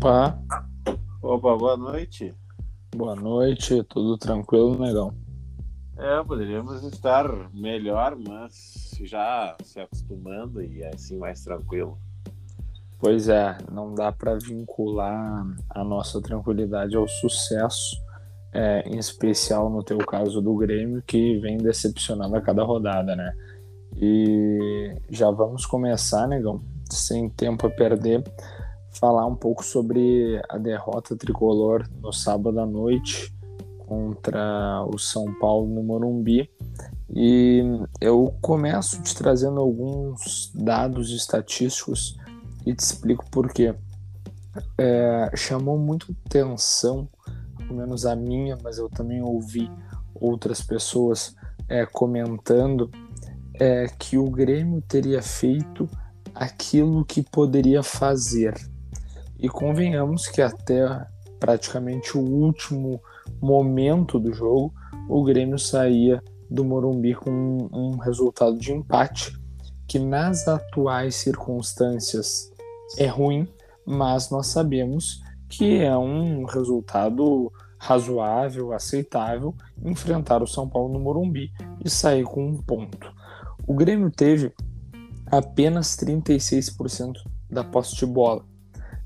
Opa, Opa, boa noite. boa noite, tudo tranquilo, negão? É, poderíamos estar melhor, mas já se acostumando e assim mais tranquilo. Pois é, não dá para vincular a nossa tranquilidade ao sucesso, é, em especial no teu caso do Grêmio, que vem decepcionando a cada rodada, né? E já vamos começar, negão, sem tempo a perder, falar um pouco sobre a derrota tricolor no sábado à noite contra o São Paulo no Morumbi. E eu começo te trazendo alguns dados estatísticos e te explico por quê. É, chamou muito atenção, pelo menos a minha, mas eu também ouvi outras pessoas é, comentando é, que o Grêmio teria feito aquilo que poderia fazer. E convenhamos que até praticamente o último momento do jogo, o Grêmio saía do Morumbi com um, um resultado de empate, que nas atuais circunstâncias é ruim, mas nós sabemos que é um resultado razoável, aceitável, enfrentar o São Paulo no Morumbi e sair com um ponto. O Grêmio teve apenas 36% da posse de bola,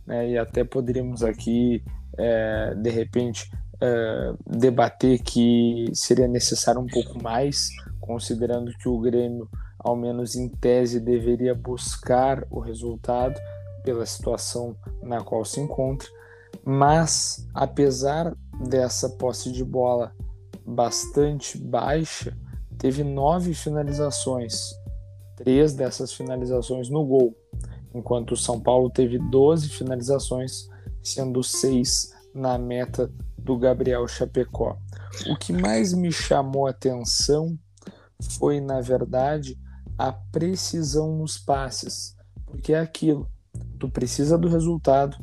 né? e até poderíamos aqui, é, de repente, é, debater que seria necessário um pouco mais, considerando que o Grêmio, ao menos em tese, deveria buscar o resultado pela situação na qual se encontra, mas apesar dessa posse de bola bastante baixa, teve nove finalizações, três dessas finalizações no gol, enquanto o São Paulo teve 12 finalizações, sendo seis na meta do Gabriel Chapecó. O que mais me chamou a atenção foi, na verdade, a precisão nos passes, porque é aquilo tu precisa do resultado,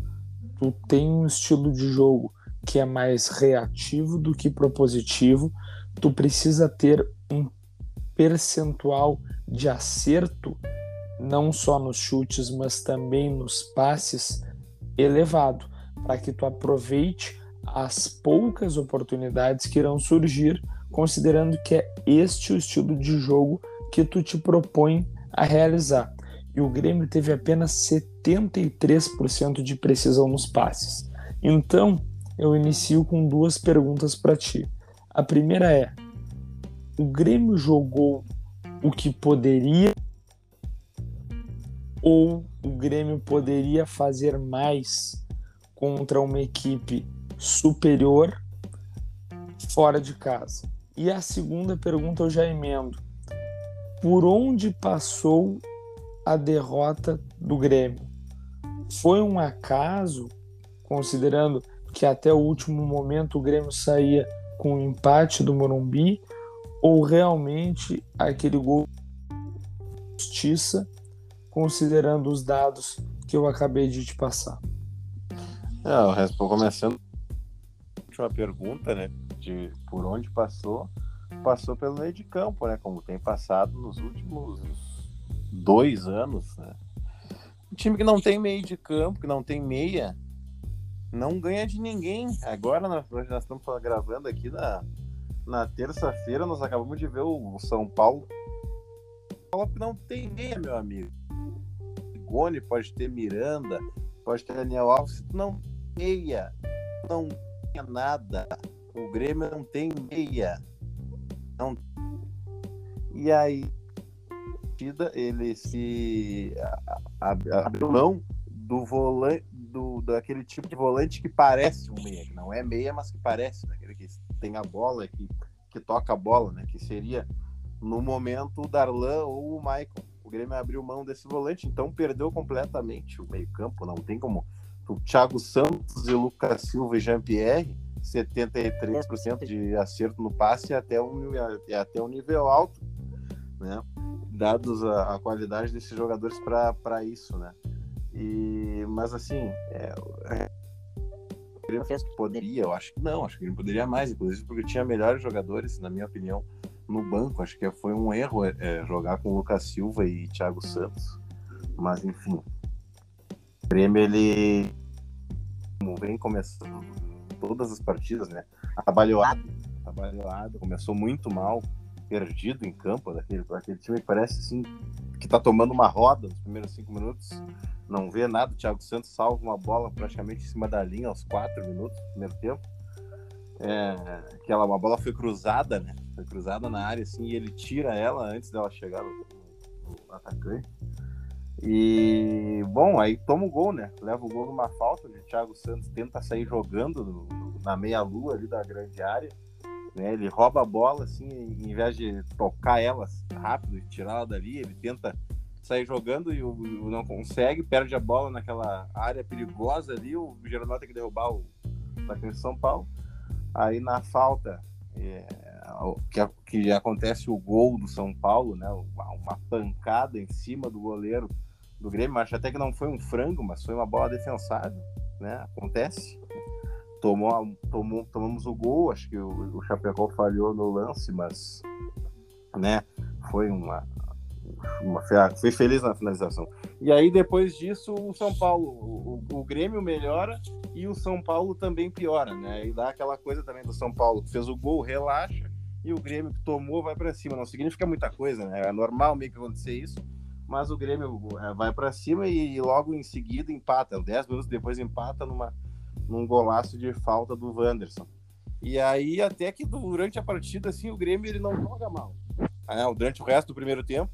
tu tem um estilo de jogo que é mais reativo do que propositivo, tu precisa ter um percentual de acerto, não só nos chutes, mas também nos passes elevado, para que tu aproveite as poucas oportunidades que irão surgir, considerando que é este o estilo de jogo que tu te propõe a realizar e o Grêmio teve apenas 73% de precisão nos passes. Então, eu inicio com duas perguntas para ti. A primeira é: o Grêmio jogou o que poderia ou o Grêmio poderia fazer mais contra uma equipe superior fora de casa? E a segunda pergunta eu já emendo. Por onde passou a derrota do Grêmio. Foi um acaso, considerando que até o último momento o Grêmio saía com o empate do Morumbi, ou realmente aquele gol justiça, considerando os dados que eu acabei de te passar? É, eu começando a última pergunta, né? De por onde passou, passou pelo meio de campo, né? Como tem passado nos últimos dois anos, né? Um time que não tem meio de campo, que não tem meia, não ganha de ninguém. Agora nós, nós estamos gravando aqui na, na terça-feira, nós acabamos de ver o, São Paulo. que não tem meia, meu amigo. Pode ter Miranda, pode ter Daniel Alves, não meia, não tem nada. O Grêmio não tem meia. Não. E aí ele se abriu mão do volante, do, daquele tipo de volante que parece um meia, que não é meia, mas que parece, né? aquele que tem a bola, que, que toca a bola, né? Que seria no momento o Darlan ou o Michael. O Grêmio abriu mão desse volante, então perdeu completamente o meio-campo. Não tem como. O Thiago Santos e Lucas Silva e Jean-Pierre, 73% de acerto no passe até um, até um nível alto, né? dados a, a qualidade desses jogadores para isso, né? E, mas assim, é, é, o Grêmio poderia, eu acho que não, acho que ele poderia mais, inclusive porque tinha melhores jogadores, na minha opinião, no banco. Acho que foi um erro é, é jogar com Lucas Silva e Thiago Santos. Mas enfim, o Grêmio ele vem começando todas as partidas, né? Trabalhado, trabalhado, começou muito mal, perdido em campo, daquele, daquele time que parece assim que tá tomando uma roda nos primeiros cinco minutos, não vê nada. O Thiago Santos salva uma bola praticamente em cima da linha aos quatro minutos do primeiro tempo. É, aquela uma bola foi cruzada, né? Foi cruzada na área assim e ele tira ela antes dela chegar no, no atacante. E bom, aí toma o gol, né? Leva o gol numa falta, o Thiago Santos tenta sair jogando no, na meia-lua ali da grande área. Né? Ele rouba a bola, assim, em vez de tocar ela rápido e tirar ela dali, ele tenta sair jogando e o, o não consegue, perde a bola naquela área perigosa ali, o Geronel tem que derrubar o atacante São Paulo. Aí na falta, é, que, que acontece o gol do São Paulo, né? Uma, pancada em cima do goleiro do Grêmio, acho até que não foi um frango, mas foi uma bola defensável, né? Acontece tomou, tomou, tomamos o gol, acho que o, o Chapecó falhou no lance, mas né, foi uma, foi feliz na finalização. E aí depois disso o São Paulo, o, o, Grêmio melhora e o São Paulo também piora, né? E dá aquela coisa também do São Paulo que fez o gol, relaxa e o Grêmio que tomou vai para cima. Não significa muita coisa, né? É normal meio que acontecer isso, mas o Grêmio é, vai para cima e, logo em seguida empata. Dez minutos depois empata numa num golaço de falta do Wanderson. E aí, até que durante a partida, assim, o Grêmio ele não joga mal. Ah, durante o resto do primeiro tempo,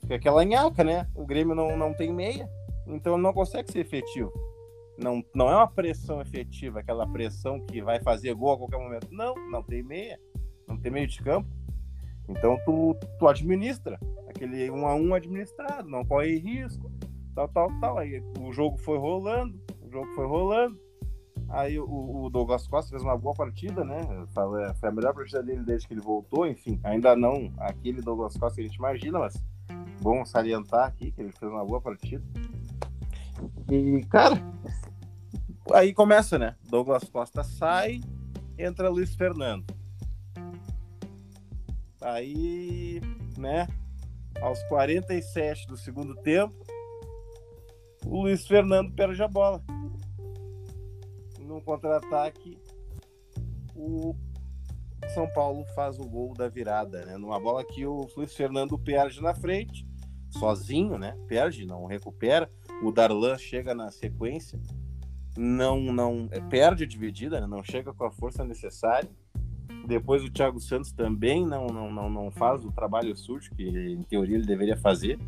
fica aquela nhaca, né? O Grêmio não, não tem meia, então ele não consegue ser efetivo. Não, não é uma pressão efetiva, aquela pressão que vai fazer gol a qualquer momento. Não, não tem meia, não tem meio de campo. Então tu, tu administra, aquele um a um administrado, não corre risco, tal, tal, tal. Aí o jogo foi rolando, o jogo foi rolando. Aí o, o, Douglas Costa fez uma boa partida, né? Foi a melhor partida dele desde que ele voltou, enfim. Ainda não aquele Douglas Costa que a gente imagina, mas bom salientar aqui que ele fez uma boa partida. E, cara, aí começa, né? Douglas Costa sai, entra Luiz Fernando. Aí, né? Aos 47 do segundo tempo, o Luiz Fernando perde a bola no contra-ataque, o São Paulo faz o gol da virada, né? Numa bola que o Luiz Fernando perde na frente, sozinho, né? Perde, não recupera. O Darlan chega na sequência, não não é, perde a dividida, né? não chega com a força necessária. Depois o Thiago Santos também não, não, não, não faz o trabalho sujo que em teoria ele deveria fazer.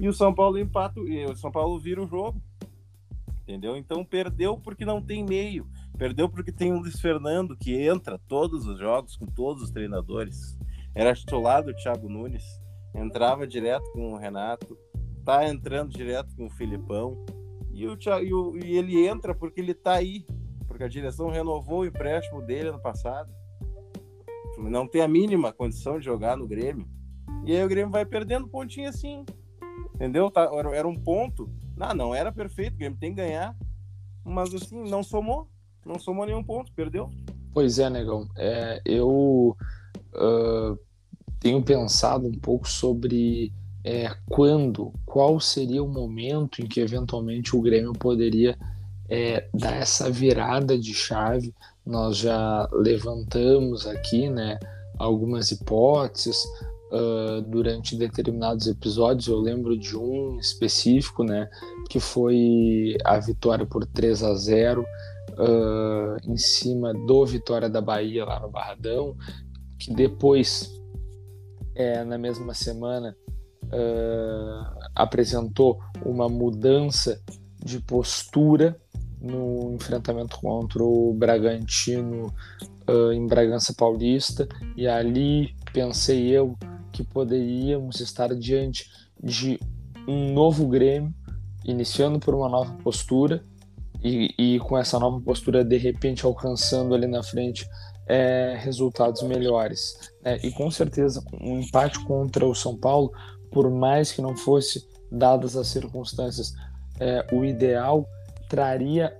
E o São Paulo empata, e o São Paulo vira o jogo entendeu? Então perdeu porque não tem meio, perdeu porque tem o Luiz Fernando que entra todos os jogos com todos os treinadores. Era titular do Thiago Nunes, entrava direto com o Renato, tá entrando direto com o Filipão. E, o, e, o, e ele entra porque ele tá aí, porque a direção renovou o empréstimo dele ano passado. Não tem a mínima condição de jogar no Grêmio. E aí o Grêmio vai perdendo pontinho assim. Entendeu? Tá, era um ponto não, não era perfeito, o Grêmio tem que ganhar, mas assim, não somou, não somou nenhum ponto, perdeu. Pois é, negão. É, eu uh, tenho pensado um pouco sobre é, quando, qual seria o momento em que eventualmente o Grêmio poderia é, dar essa virada de chave. Nós já levantamos aqui, né, algumas hipóteses, uh, durante determinados episódios. Eu lembro de um específico, né, que foi a vitória por 3 a 0 uh, em cima do Vitória da Bahia lá no Barradão, que depois, é, na mesma semana, uh, apresentou uma mudança de postura no enfrentamento contra o Bragantino uh, em Bragança Paulista. E ali pensei eu que poderíamos estar diante de um novo Grêmio, iniciando por uma nova postura e, e com essa nova postura de repente alcançando ali na frente é, resultados melhores. É, e com certeza um empate contra o São Paulo, por mais que não fosse dadas as circunstâncias, é, o ideal traria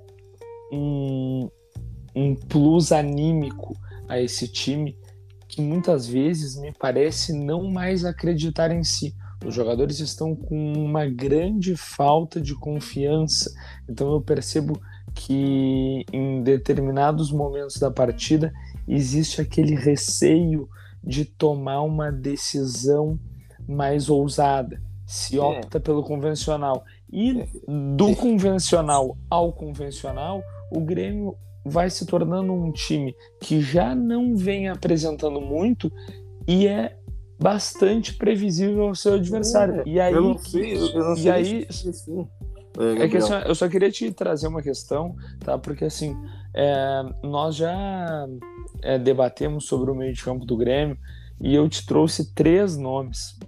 um, um plus anímico a esse time que muitas vezes me parece não mais acreditar em si. Os jogadores estão com uma grande falta de confiança. Então eu percebo que em determinados momentos da partida existe aquele receio de tomar uma decisão mais ousada, se é. opta é. pelo convencional. E é. do convencional ao convencional, o Grêmio vai se tornando um time que já não vem apresentando muito e é bastante previsível ao seu adversário. É, e aí, eu não sei, eu não sei e aí, é, é que assim, eu só queria te trazer uma questão, tá? Porque assim, é, nós já é, debatemos sobre o meio de campo do Grêmio e eu te trouxe três nomes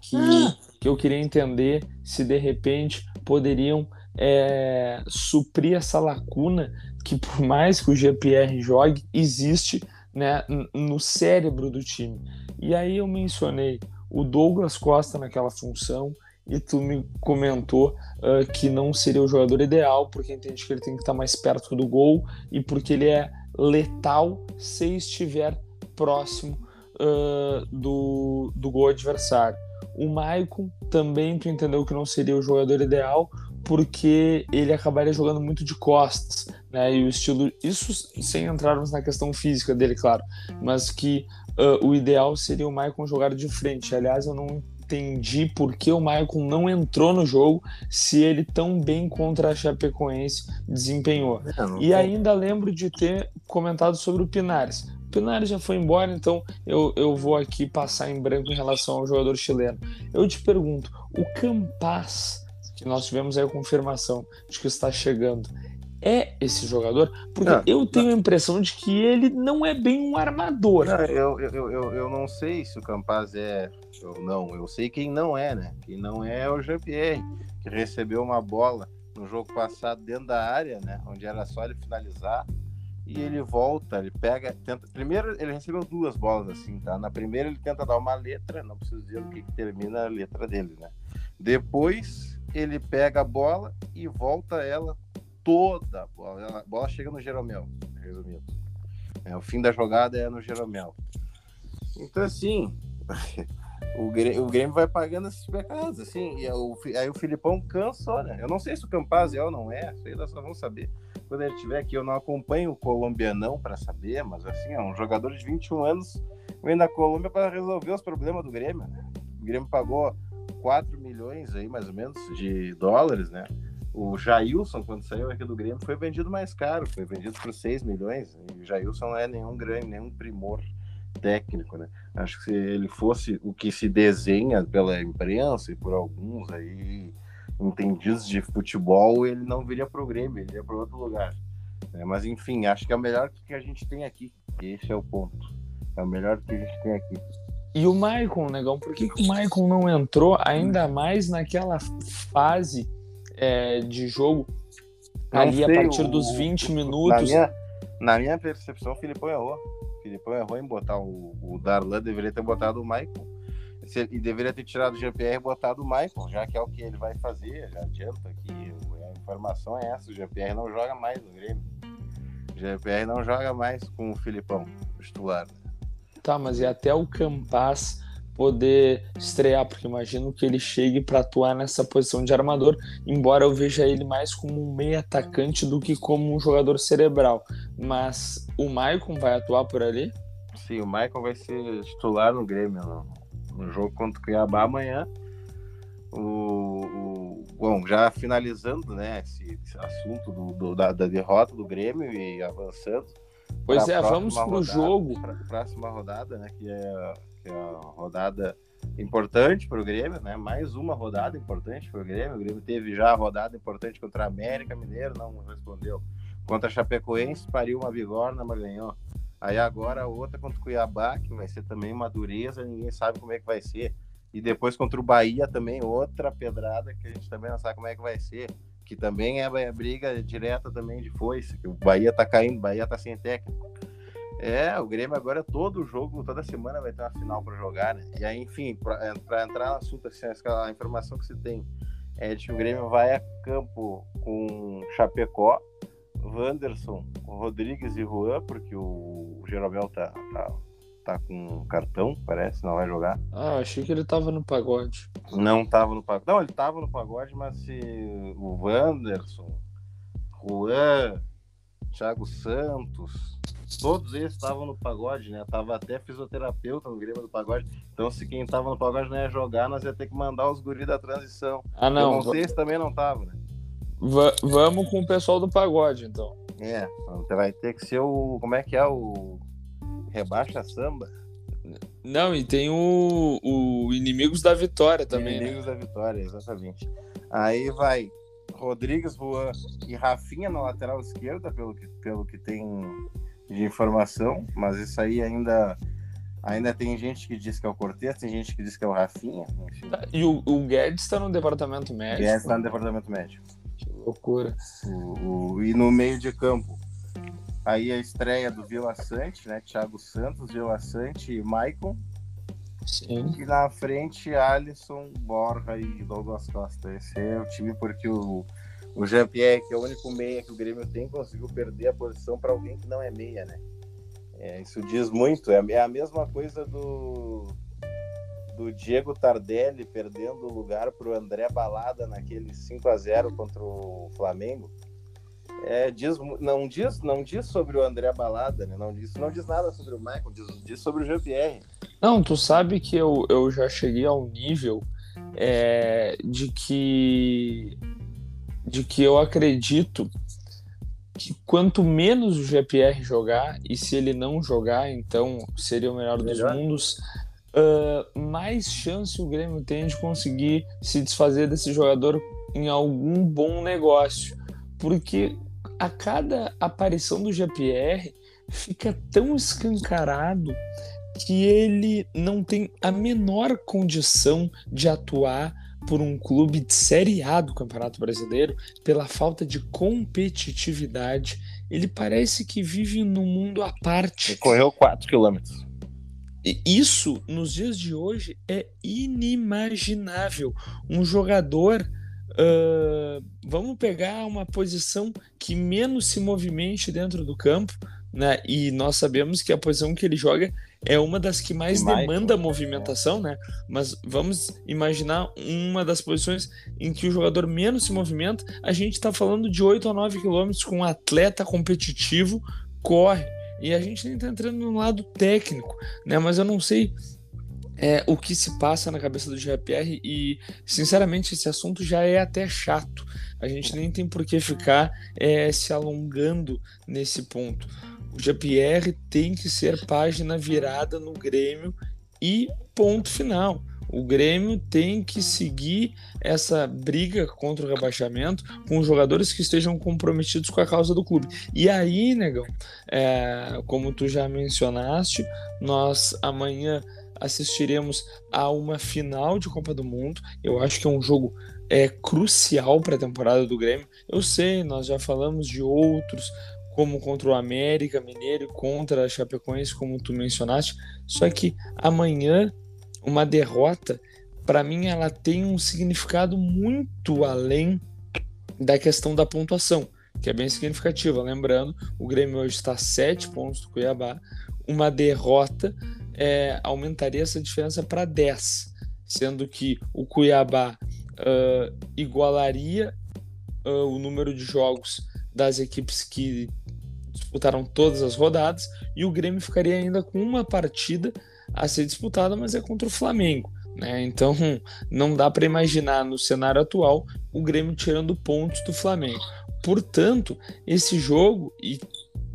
que, ah. que eu queria entender se de repente poderiam é, suprir essa lacuna que por mais que o GPR jogue, existe né, no cérebro do time. E aí eu mencionei o Douglas Costa naquela função, e tu me comentou uh, que não seria o jogador ideal, porque entende que ele tem que estar mais perto do gol e porque ele é letal se estiver próximo uh, do, do gol adversário. O Maicon também tu entendeu que não seria o jogador ideal, porque ele acabaria jogando muito de costas, né? E o estilo, isso sem entrarmos na questão física dele, claro, mas que uh, o ideal seria o Maicon jogar de frente. Aliás, eu não entendi por que o Maicon não entrou no jogo se ele tão bem contra a Chapecoense desempenhou. É, e ainda lembro de ter comentado sobre o Pinares. O Pinares já foi embora, então eu, eu vou aqui passar em branco em relação ao jogador chileno. Eu te pergunto, o Campas, que nós tivemos aí a confirmação de que está chegando, é esse jogador? Porque não, eu tenho não. a impressão de que ele não é bem um armador. Não, eu, eu, eu, eu não sei se o Campaz é ou não. Eu sei quem não é, né? Quem não é é o Jean-Pierre, que recebeu uma bola no jogo passado dentro da área, né? Onde era só ele finalizar. E ele volta, ele pega. Tenta... Primeiro, ele recebeu duas bolas assim, tá? Na primeira, ele tenta dar uma letra, não preciso dizer o que, que termina a letra dele, né? Depois, ele pega a bola e volta ela toda a bola. A bola chega no Jeromel, resumindo. É, o fim da jogada é no Jeromel. Então, assim, o Grêmio, o Grêmio vai pagando esses pecados, assim. E o, aí o Filipão cansa, né? Eu não sei se o Campaz é ou não é, isso aí nós só vamos saber quando ele estiver aqui. Eu não acompanho o colombianão para saber, mas, assim, é um jogador de 21 anos vem na Colômbia para resolver os problemas do Grêmio, né? O Grêmio pagou 4 milhões aí, mais ou menos, de dólares, né? O Jailson, quando saiu aqui do Grêmio, foi vendido mais caro, foi vendido por 6 milhões. E o Jailson não é nenhum grande, nenhum primor técnico, né? Acho que se ele fosse o que se desenha pela imprensa e por alguns aí entendidos de futebol, ele não viria para o Grêmio, ele iria para outro lugar. É, mas enfim, acho que é o melhor que a gente tem aqui. Esse é o ponto. É o melhor que a gente tem aqui. E o Maicon, negão, por que, que o Maicon não entrou ainda mais naquela fase é, de jogo não ali sei, a partir o, dos 20 minutos. Na minha, na minha percepção, o Filipão errou. O Filipão errou em botar o, o Darlan, deveria ter botado o Maicon. E deveria ter tirado o GPR e botado o Maicon, já que é o que ele vai fazer. Já adianta que a informação é essa: o GPR não joga mais no Grêmio. O GPR não joga mais com o Filipão, titular. Tá, mas e até o Campas poder estrear, porque imagino que ele chegue para atuar nessa posição de armador, embora eu veja ele mais como um meio atacante do que como um jogador cerebral. Mas o Maicon vai atuar por ali? Sim, o Maicon vai ser titular no Grêmio no, no jogo contra o Cuiabá amanhã. O, o, bom, já finalizando né, esse, esse assunto do, do, da, da derrota do Grêmio e avançando. Pois é, vamos pro jogo. Pra próxima rodada, né? Que é que é uma rodada importante para o Grêmio, né? Mais uma rodada importante para o Grêmio. O Grêmio teve já a rodada importante contra a América Mineiro, não respondeu. Contra a Chapecoense, pariu uma bigorna, mas ganhou. Aí agora outra contra o Cuiabá, que vai ser também uma dureza, ninguém sabe como é que vai ser. E depois contra o Bahia também, outra pedrada que a gente também não sabe como é que vai ser. Que também é briga direta também de foice, que o Bahia tá caindo, o Bahia tá sem técnico. É, o Grêmio agora todo jogo, toda semana vai ter uma final para jogar, né? E aí, enfim, para é, entrar no assunto, assim, a informação que se tem é de que o Grêmio vai a campo com Chapecó, Wanderson, Rodrigues e Juan, porque o Jeromel tá, tá, tá com cartão, parece, não vai jogar. Ah, achei que ele tava no pagode. Não tava no pagode. Não, ele tava no pagode, mas se o Wanderson, Juan, Thiago Santos, todos eles estavam no pagode, né? Tava até fisioterapeuta no Grêmio do Pagode. Então, se quem tava no pagode não ia jogar, nós ia ter que mandar os guris da transição. Ah, não. Eu não sei se também não tava, né? Va vamos com o pessoal do pagode, então. É, vai ter que ser o. Como é que é o. Rebaixa samba? Não, e tem o, o Inimigos da Vitória também. Né? Inimigos né? da Vitória, exatamente. Aí vai Rodrigues, Juan e Rafinha na lateral esquerda, pelo que, pelo que tem de informação, mas isso aí ainda ainda tem gente que diz que é o Cortez, tem gente que diz que é o Rafinha. Tá, e o, o Guedes está no departamento médico? Guedes está no departamento médico. Loucura. O, o, e no meio de campo, aí a estreia do Vila Sante, né? Thiago Santos, Vila Sante e Maicon. Sim. E na frente, Alisson, Borja e Douglas Costa. Esse é o time porque o, o Jean-Pierre, que é o único meia que o Grêmio tem, conseguiu perder a posição para alguém que não é meia, né? É, isso diz muito. É, é a mesma coisa do, do Diego Tardelli perdendo o lugar para o André Balada naquele 5 a 0 contra o Flamengo. É, diz, não diz não diz sobre o André Balada, né? Não diz, não diz nada sobre o Michael, diz, diz sobre o Jean-Pierre. Não, tu sabe que eu, eu já cheguei ao nível é, de que de que eu acredito que quanto menos o GPR jogar, e se ele não jogar, então seria o melhor, melhor. dos mundos, uh, mais chance o Grêmio tem de conseguir se desfazer desse jogador em algum bom negócio. Porque a cada aparição do GPR fica tão escancarado que ele não tem a menor condição de atuar por um clube de Série A do Campeonato Brasileiro pela falta de competitividade. Ele parece que vive num mundo à parte. Ele correu 4 quilômetros. Isso, nos dias de hoje, é inimaginável. Um jogador. Uh, vamos pegar uma posição que menos se movimente dentro do campo, né? E nós sabemos que a posição que ele joga é uma das que mais demanda movimentação, né? Mas vamos imaginar uma das posições em que o jogador menos se movimenta. A gente está falando de 8 a 9 quilômetros com um atleta competitivo corre. E a gente nem está entrando no lado técnico, né? Mas eu não sei é, o que se passa na cabeça do GPR e, sinceramente, esse assunto já é até chato. A gente nem tem por que ficar é, se alongando nesse ponto. O Jean-Pierre tem que ser página virada no Grêmio e ponto final. O Grêmio tem que seguir essa briga contra o rebaixamento com jogadores que estejam comprometidos com a causa do clube. E aí, negão, é, como tu já mencionaste, nós amanhã assistiremos a uma final de Copa do Mundo. Eu acho que é um jogo é, crucial para a temporada do Grêmio. Eu sei, nós já falamos de outros como contra o América Mineiro contra a Chapecoense, como tu mencionaste. Só que amanhã, uma derrota, para mim, ela tem um significado muito além da questão da pontuação, que é bem significativa. Lembrando, o Grêmio hoje está a 7 pontos do Cuiabá. Uma derrota é, aumentaria essa diferença para 10, sendo que o Cuiabá uh, igualaria uh, o número de jogos das equipes que disputaram todas as rodadas e o Grêmio ficaria ainda com uma partida a ser disputada, mas é contra o Flamengo. Né? Então não dá para imaginar no cenário atual o Grêmio tirando pontos do Flamengo. Portanto, esse jogo e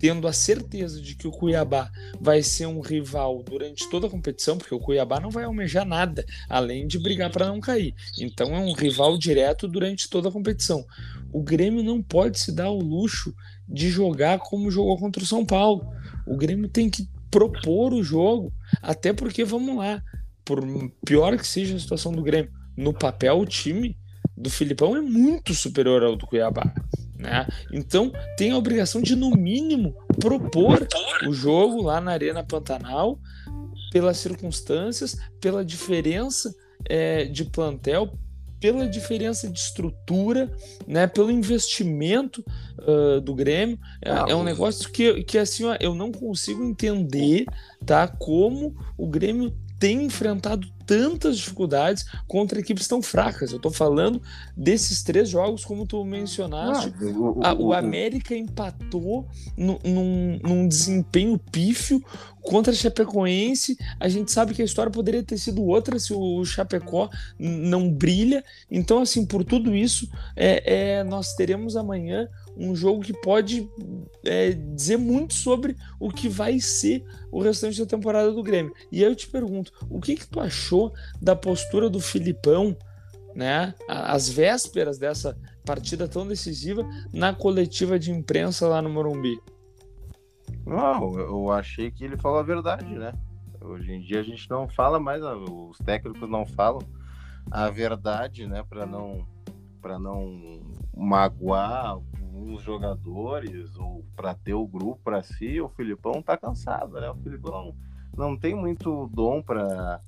tendo a certeza de que o Cuiabá vai ser um rival durante toda a competição, porque o Cuiabá não vai almejar nada além de brigar para não cair. Então é um rival direto durante toda a competição. O Grêmio não pode se dar o luxo de jogar como jogou contra o São Paulo. O Grêmio tem que propor o jogo, até porque, vamos lá, por pior que seja a situação do Grêmio, no papel o time do Filipão é muito superior ao do Cuiabá. Né? Então tem a obrigação de, no mínimo, propor o jogo lá na Arena Pantanal, pelas circunstâncias, pela diferença é, de plantel, pela diferença de estrutura, né, pelo investimento uh, do Grêmio. É, ah, é, um negócio que, que assim, ó, eu não consigo entender tá, como o Grêmio tem enfrentado tantas dificuldades contra equipes tão fracas. Eu tô falando desses três jogos, como tu mencionaste. Ah, o, o, a, o, América empatou no, num, num desempenho pífio contra a Chapecoense. A gente sabe que a história poderia ter sido outra se o Chapecó não brilha. Então, assim, por tudo isso, é, é nós teremos amanhã um jogo que pode é, dizer muito sobre o que vai ser o restante da temporada do Grêmio. E aí eu te pergunto, o que que tu achou da postura do Filipão, né, às vésperas dessa partida tão decisiva na coletiva de imprensa lá no Morumbi? Não, eu achei que ele falou a verdade, né? Hoje em dia a gente não fala mais, os técnicos não falam a verdade, né, para não para não magoar os jogadores ou para ter o grupo para si, o Filipão tá cansado, né? O Filipão não, tem muito dom para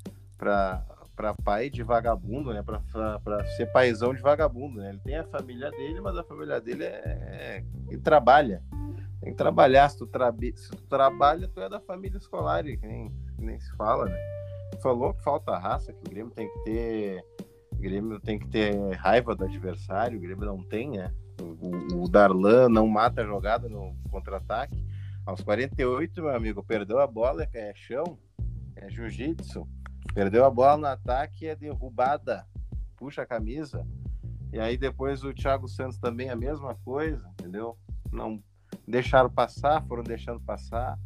para pai de vagabundo, né? Para ser paizão de vagabundo, né? Ele tem a família dele, mas a família dele é, é trabalha. Tem que trabalhar. Se tu, se tu trabalha, tu é da família escolar, e nem, nem se fala, né? Falou que falta raça, que o Grêmio tem que ter. O Grêmio tem que ter raiva do adversário, o Grêmio não tem, né? O, o Darlan não mata a jogada no contra-ataque. Aos 48, meu amigo, perdeu a bola, é chão, é jiu-jitsu. Perdeu a bola no ataque, é derrubada. Puxa a camisa. E aí depois o Thiago Santos também a mesma coisa, entendeu? Não deixaram passar, foram deixando passar.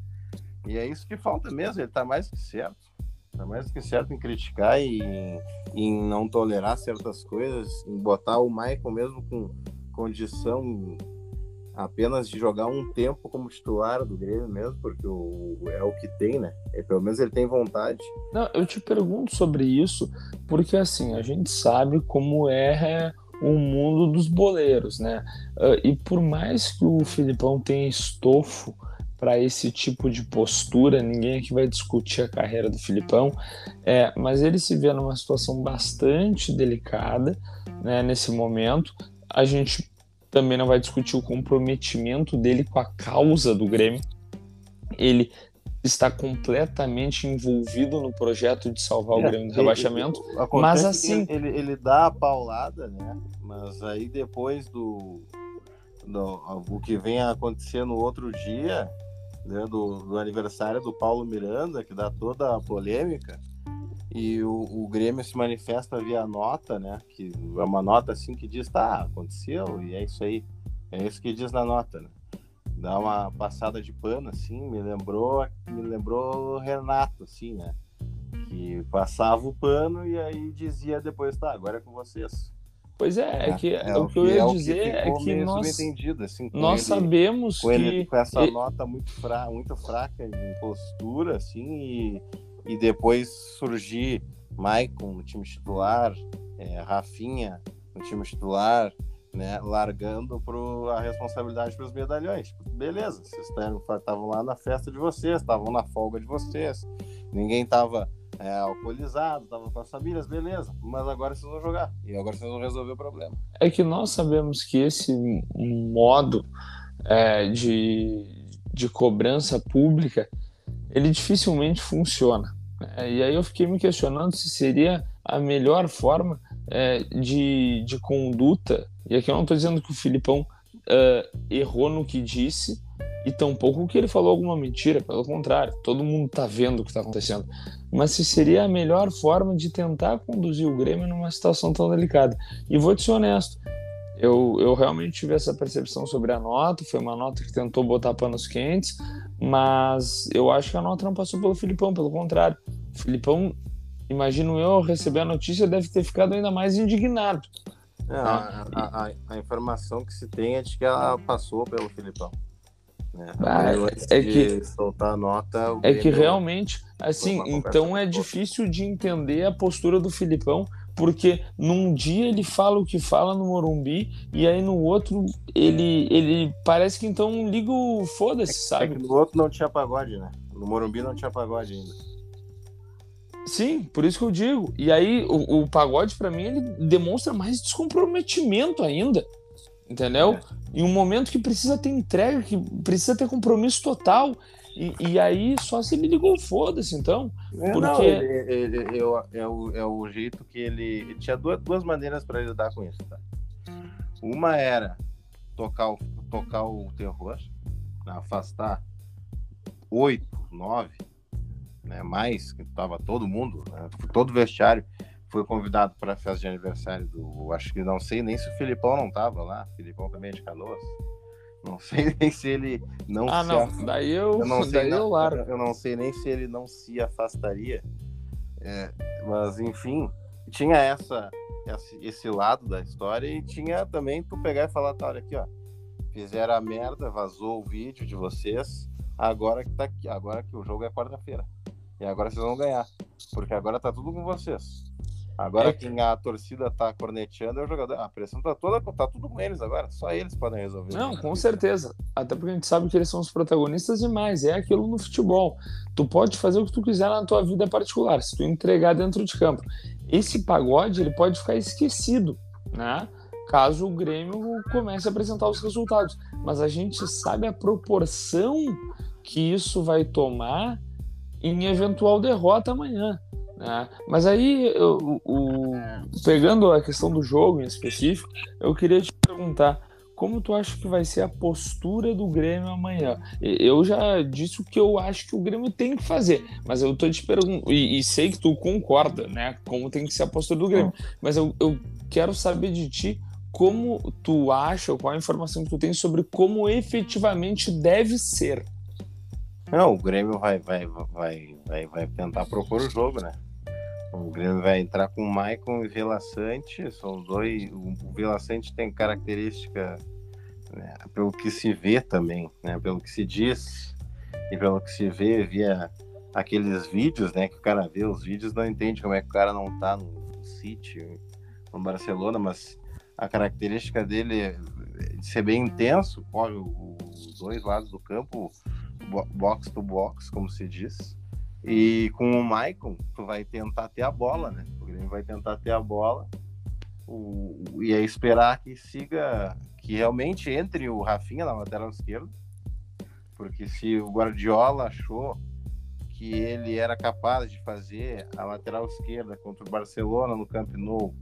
E é isso que falta mesmo, ele tá mais que certo. Tá mais que certo em criticar e em, não tolerar certas coisas, em botar o Michael mesmo com condição apenas de jogar um tempo como titular do Grêmio mesmo, porque o, é o que tem, né? É, pelo menos ele tem vontade. Não, eu te pergunto sobre isso, porque assim, a gente sabe como é o mundo dos boleiros, né? Ah, e por mais que o Filipão tenha estofo para esse tipo de postura, ninguém aqui vai discutir a carreira do Filipão, é, mas ele se vê numa situação bastante delicada né, nesse momento, a gente também não vai discutir o comprometimento dele com a causa do Grêmio. Ele está completamente envolvido no projeto de salvar o é, Grêmio do rebaixamento. mas assim. Ele, ele, ele, dá a paulada, né? Mas aí depois do, do. O que vem a acontecer no outro dia, né, do, do aniversário do Paulo Miranda, que dá toda a polêmica e o, o, Grêmio se manifesta via nota, né? Que é uma nota assim que diz, tá, aconteceu e é isso aí. É isso que diz na nota, né? Dá uma passada de pano, assim, me lembrou, me lembrou Renato, assim, né? Que passava o pano e aí dizia depois, tá, agora é com vocês. Pois é, é, que, é, o que eu ia é dizer é que nós, assim, nós ele, sabemos com que... Ele, com essa nota muito, fra, muito fraca de postura, assim, e e depois surgir Maicon no time titular, é, Rafinha no time titular, né, largando pro, a responsabilidade para os medalhões. Beleza, vocês estavam lá na festa de vocês, estavam na folga de vocês, ninguém estava é, alcoolizado, estava com as famílias, beleza, mas agora vocês vão jogar e agora vocês vão resolver o problema. É que nós sabemos que esse modo é, de, de cobrança pública ele dificilmente funciona. É, e aí eu fiquei me questionando se seria a melhor forma é, de, de conduta. E aqui eu não estou dizendo que o Filipão uh, errou no que disse e tampouco que ele falou alguma mentira, pelo contrário, todo mundo está vendo o que está acontecendo. Mas se seria a melhor forma de tentar conduzir o Grêmio numa situação tão delicada. E vou te ser honesto, eu, eu realmente tive essa percepção sobre a nota, foi uma nota que tentou botar panos quentes, mas eu acho que a nota não passou pelo Filipão, pelo contrário. O Filipão, imagino eu, receber a notícia, deve ter ficado ainda mais indignado. É, a, a, a, informação que se tem é de que ela passou pelo Filipão. Né? Ah, é que soltar a nota. É que realmente, assim, então é difícil de entender a postura do Filipão, porque num dia ele fala o que fala no Morumbi e aí no outro ele ele parece que então liga o foda-se, é, sabe? É no outro não tinha pagode, né? No Morumbi não tinha pagode ainda. Sim, por isso que eu digo. E aí o, o pagode para mim ele demonstra mais descomprometimento ainda. Entendeu? É. Em um momento que precisa ter entrega, que precisa ter compromisso total. E, e aí só se me ligou, foda-se, então. É, porque... Não, ele, ele, ele, é, o, é o jeito que ele. ele tinha duas, duas maneiras para lidar com isso, tá? Uma era tocar o, tocar o terror, afastar oito, nove, né, mais, que tava todo mundo, né, todo vestiário foi convidado para a festa de aniversário do. Acho que não sei nem se o Filipão não tava lá. O Filipão também é de Canoas. Não sei nem se ele não ah, se. Ah, não. Daí eu, eu não sei, daí eu largo. Eu não sei nem se ele não se afastaria. É, mas, enfim, tinha essa, esse, esse lado da história e tinha também tu pegar e falar, tá, olha aqui, ó. Fizeram a merda, vazou o vídeo de vocês. Agora que tá aqui, agora que o jogo é quarta-feira. E agora vocês vão ganhar. Porque agora tá tudo com vocês. Agora é que... quem a torcida tá corneteando é o jogador. A pressão tá toda, tá tudo com eles agora. Só eles podem resolver. Não, com certeza. Até porque a gente sabe que eles são os protagonistas demais. É aquilo no futebol. Tu pode fazer o que tu quiser na tua vida particular, se tu entregar dentro de campo. Esse pagode ele pode ficar esquecido, né? Caso o Grêmio comece a apresentar os resultados. Mas a gente sabe a proporção que isso vai tomar em eventual derrota amanhã. Né? Mas aí, eu, o, pegando a questão do jogo em específico, eu queria te perguntar como tu acha que vai ser a postura do Grêmio amanhã? Eu já disse o que eu acho que o Grêmio tem que fazer, mas eu tô te perguntando, e, e, sei que tu concorda, né? Como tem que ser a postura do Grêmio, mas eu, eu quero saber de ti como tu acha, qual a informação que tu tem sobre como efetivamente deve ser. Não, o Grêmio vai, vai, vai, vai, vai tentar propor o jogo, né? O Grêmio vai entrar com o Maicon e Vila são dois. O Vila tem característica, né, pelo que se vê também, né, pelo que se diz e pelo que se vê via aqueles vídeos, né, que o cara vê os vídeos não entende como é que o cara não tá no City, no Barcelona, mas a característica dele é de ser bem intenso, corre os dois lados do campo, box to box, como se diz. E com o Maicon, tu vai tentar ter a bola, né? O Grêmio vai tentar ter a bola o, e é esperar que siga, que realmente entre o Rafinha na lateral esquerda. Porque se o Guardiola achou que ele era capaz de fazer a lateral esquerda contra o Barcelona no Camp Nou,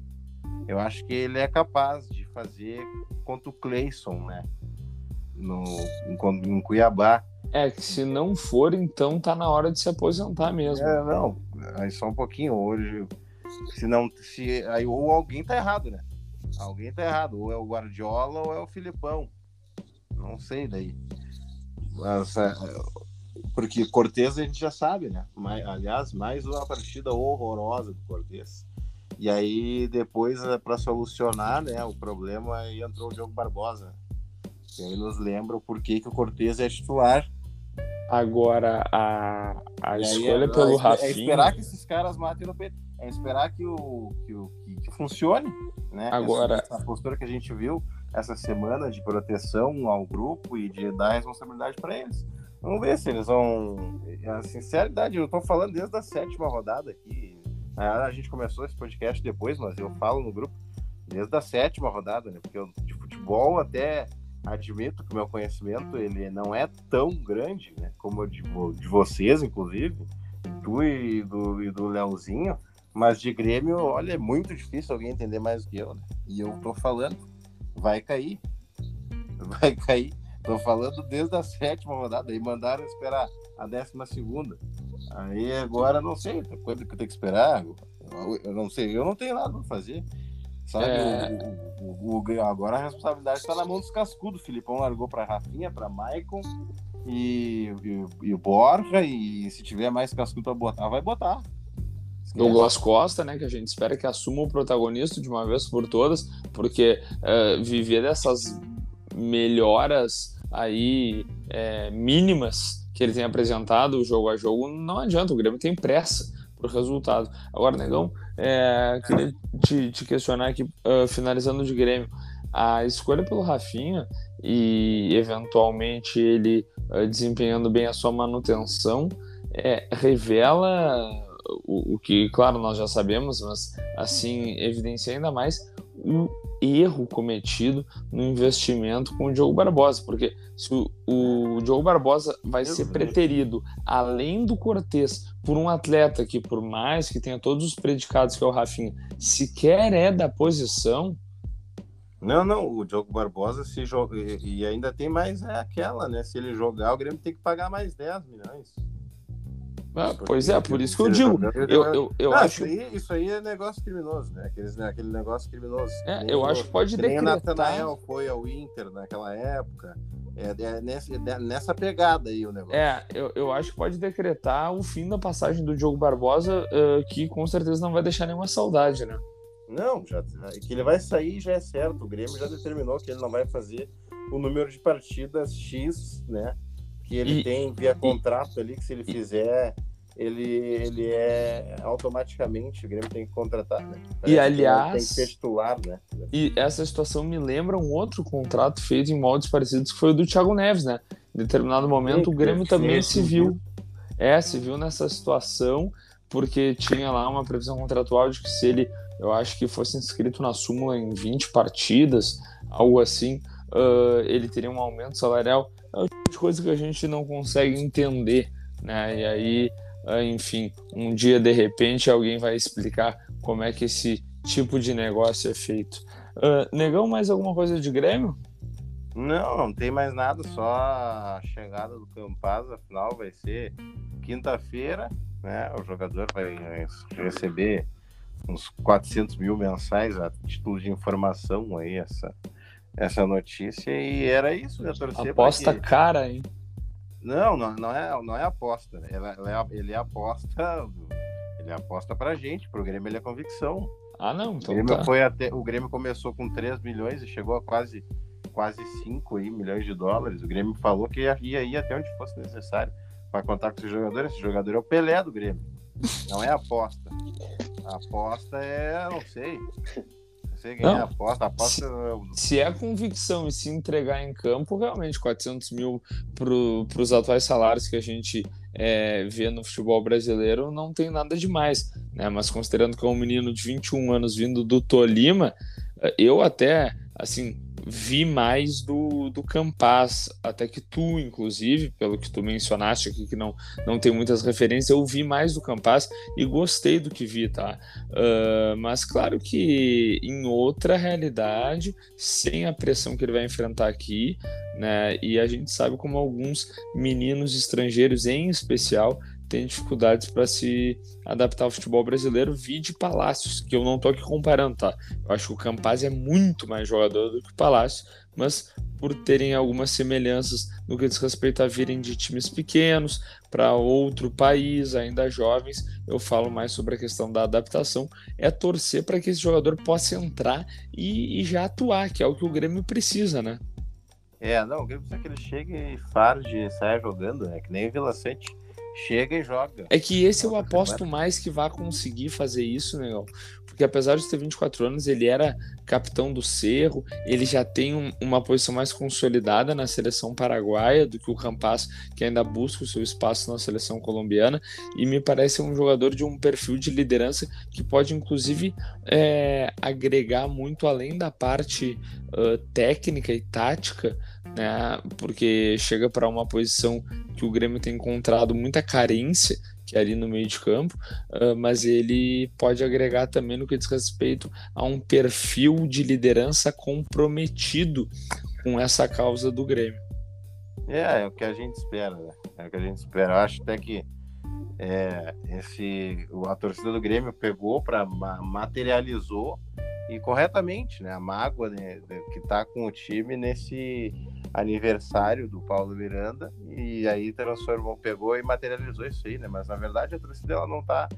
eu acho que ele é capaz de fazer contra o Cleison, né? No, em, em Cuiabá. É, que se não for, então tá na hora de se aposentar mesmo. É, não. Aí só um pouquinho. Hoje, se não. Se, aí, ou alguém tá errado, né? Alguém tá errado. Ou é o Guardiola ou é o Filipão. Não sei daí. Mas, é, porque Cortez a gente já sabe, né? Aliás, mais uma partida horrorosa do Cortez. E aí, depois, é, para solucionar né, o problema, entrou o Diogo Barbosa. E aí nos lembra o porquê que o Cortez é titular Agora, a, a escolha é, pelo é, Rafinha... É esperar que esses caras matem no peito. É esperar que, o, que, o, que, funcione, né? Agora... Essa, essa, postura que a gente viu essa semana de proteção ao grupo e de dar responsabilidade para eles. Vamos ver se eles vão... A sinceridade, eu tô falando desde a sétima rodada aqui. A gente começou esse podcast depois, mas eu falo no grupo desde a sétima rodada, né? Porque eu, de futebol até admito que o meu conhecimento ele não é tão grande, né, como o de, de vocês, inclusive, tu e do, e do Leozinho, mas de Grêmio, olha, é muito difícil alguém entender mais do que eu, né? E eu tô falando, vai cair, vai cair. Tô falando desde a sétima rodada, e mandaram esperar a décima segunda. Aí agora não sei quando que eu tenho que esperar. Eu não sei, eu não tenho nada para fazer. Sabe? É... O, o, o, agora a responsabilidade está na mão dos cascudos. O Filipão largou para Rafinha, para Maicon e, e, e, o Borja. E se tiver mais cascudo para botar, vai botar. Douglas Costa, né, que a gente espera que assuma o protagonista de uma vez por todas, porque uh, viver dessas melhoras aí é, mínimas que ele tem apresentado jogo a jogo não adianta, o Grêmio tem pressa resultado. Agora, Negão, é, queria te, te, questionar aqui, uh, finalizando de Grêmio, a escolha pelo Rafinha e eventualmente ele uh, desempenhando bem a sua manutenção é, revela o, o, que, claro, nós já sabemos, mas assim evidencia ainda mais o erro cometido no investimento com o Diogo Barbosa, porque se o, o Diogo Barbosa vai ser preterido, além do Cortez, por um atleta que, por mais que tenha todos os predicados que é o Rafinha, sequer é da posição. Não, não, o Diogo Barbosa se joga. E ainda tem mais é aquela, né? Se ele jogar, o Grêmio tem que pagar mais 10 milhões. Ah, pois é, por isso que eu digo. Eu, eu, eu ah, acho... isso, aí, isso aí é negócio criminoso, né? Aqueles, né? Aquele negócio criminoso. É, eu acho que pode decretar. Nem o Natanael foi ao Inter naquela época. É, é, nessa, é nessa pegada aí o negócio. É, eu, eu acho que pode decretar o fim da passagem do Diogo Barbosa, uh, que com certeza não vai deixar nenhuma saudade, né? Não, já, que ele vai sair já é certo. O Grêmio já determinou que ele não vai fazer o número de partidas X, né? Que ele e, tem via contrato ali, que se ele fizer, ele, ele é automaticamente, o Grêmio tem que contratar, né? e aliás, tem que ser titular, né? E essa situação me lembra um outro contrato feito em moldes parecidos que foi o do Thiago Neves, né? Em determinado momento sim, o Grêmio sim, também sim, se viu, é, se viu nessa situação, porque tinha lá uma previsão contratual de que se ele, eu acho que fosse inscrito na súmula em 20 partidas, algo assim, uh, ele teria um aumento salarial é o tipo de coisa que a gente não consegue entender, né? E aí, ah, enfim, um dia de repente alguém vai explicar como é que esse tipo de negócio é feito. Uh, negão, mais alguma coisa de Grêmio? Não, não tem mais nada, só a chegada do Campaz, afinal vai ser quinta-feira, né? O jogador vai receber uns 400 mil mensais a título de informação aí, essa, essa notícia e era isso, né? Torcer aposta que... cara, hein? Não, não, não, é, não é aposta. Né? Ele, é, ele é aposta. Ele é aposta pra gente, pro Grêmio ele é convicção. Ah, não, então o Grêmio, tá. foi até, o Grêmio começou com 3 milhões e chegou a quase, quase 5 aí, milhões de dólares. O Grêmio falou que ia, ia ir até onde fosse necessário para contar com esse jogador. Esse jogador é o Pelé do Grêmio. Não é aposta. A aposta é, não sei, você ganha aposta, aposta. Se, se é convicção e se entregar em campo, realmente 400 mil para os atuais salários que a gente é, vê no futebol brasileiro não tem nada demais, né? Mas considerando que é um menino de 21 anos vindo do Tolima, eu até, assim, vi mais do, do Campas, até que tu, inclusive, pelo que tu mencionaste aqui, que não, não tem muitas referências, eu vi mais do Campas e gostei do que vi, tá? Uh, mas claro que em outra realidade, sem a pressão que ele vai enfrentar aqui, né? E a gente sabe como alguns meninos estrangeiros, em especial, tem dificuldades para se adaptar ao futebol brasileiro, vi de Palácios, que eu não tô aqui comparando, tá? Eu acho que o Campaz é muito mais jogador do que o Palácios, mas por terem algumas semelhanças no que diz respeito a virem de times pequenos para outro país, ainda jovens, eu falo mais sobre a questão da adaptação, é torcer para que esse jogador possa entrar e, e, já atuar, que é o que o Grêmio precisa, né? É, não, o Grêmio precisa que ele chegue e farde e saia jogando, né? Que nem o Vila Sante chega e joga. É que esse eu aposto mais que vai conseguir fazer isso, negão. Porque apesar de ter 24 anos, ele era capitão do Cerro, ele já tem um, uma posição mais consolidada na seleção paraguaia do que o Campas, que ainda busca o seu espaço na seleção colombiana, e me parece um jogador de um perfil de liderança que pode, inclusive, é, agregar muito além da parte uh, técnica e tática né? Porque chega para uma posição que o Grêmio tem encontrado muita carência, que é ali no meio de campo, uh, mas ele pode agregar também no que diz respeito a um perfil de liderança comprometido com essa causa do Grêmio. É, é o que a gente espera, né? É o que a gente espera. Eu acho até que é, esse, a torcida do Grêmio pegou para materializou e corretamente, né? A mágoa né, que está com o time nesse aniversário do Paulo Miranda e aí transformou, pegou e materializou isso aí, né? Mas na verdade a torcida ela não tá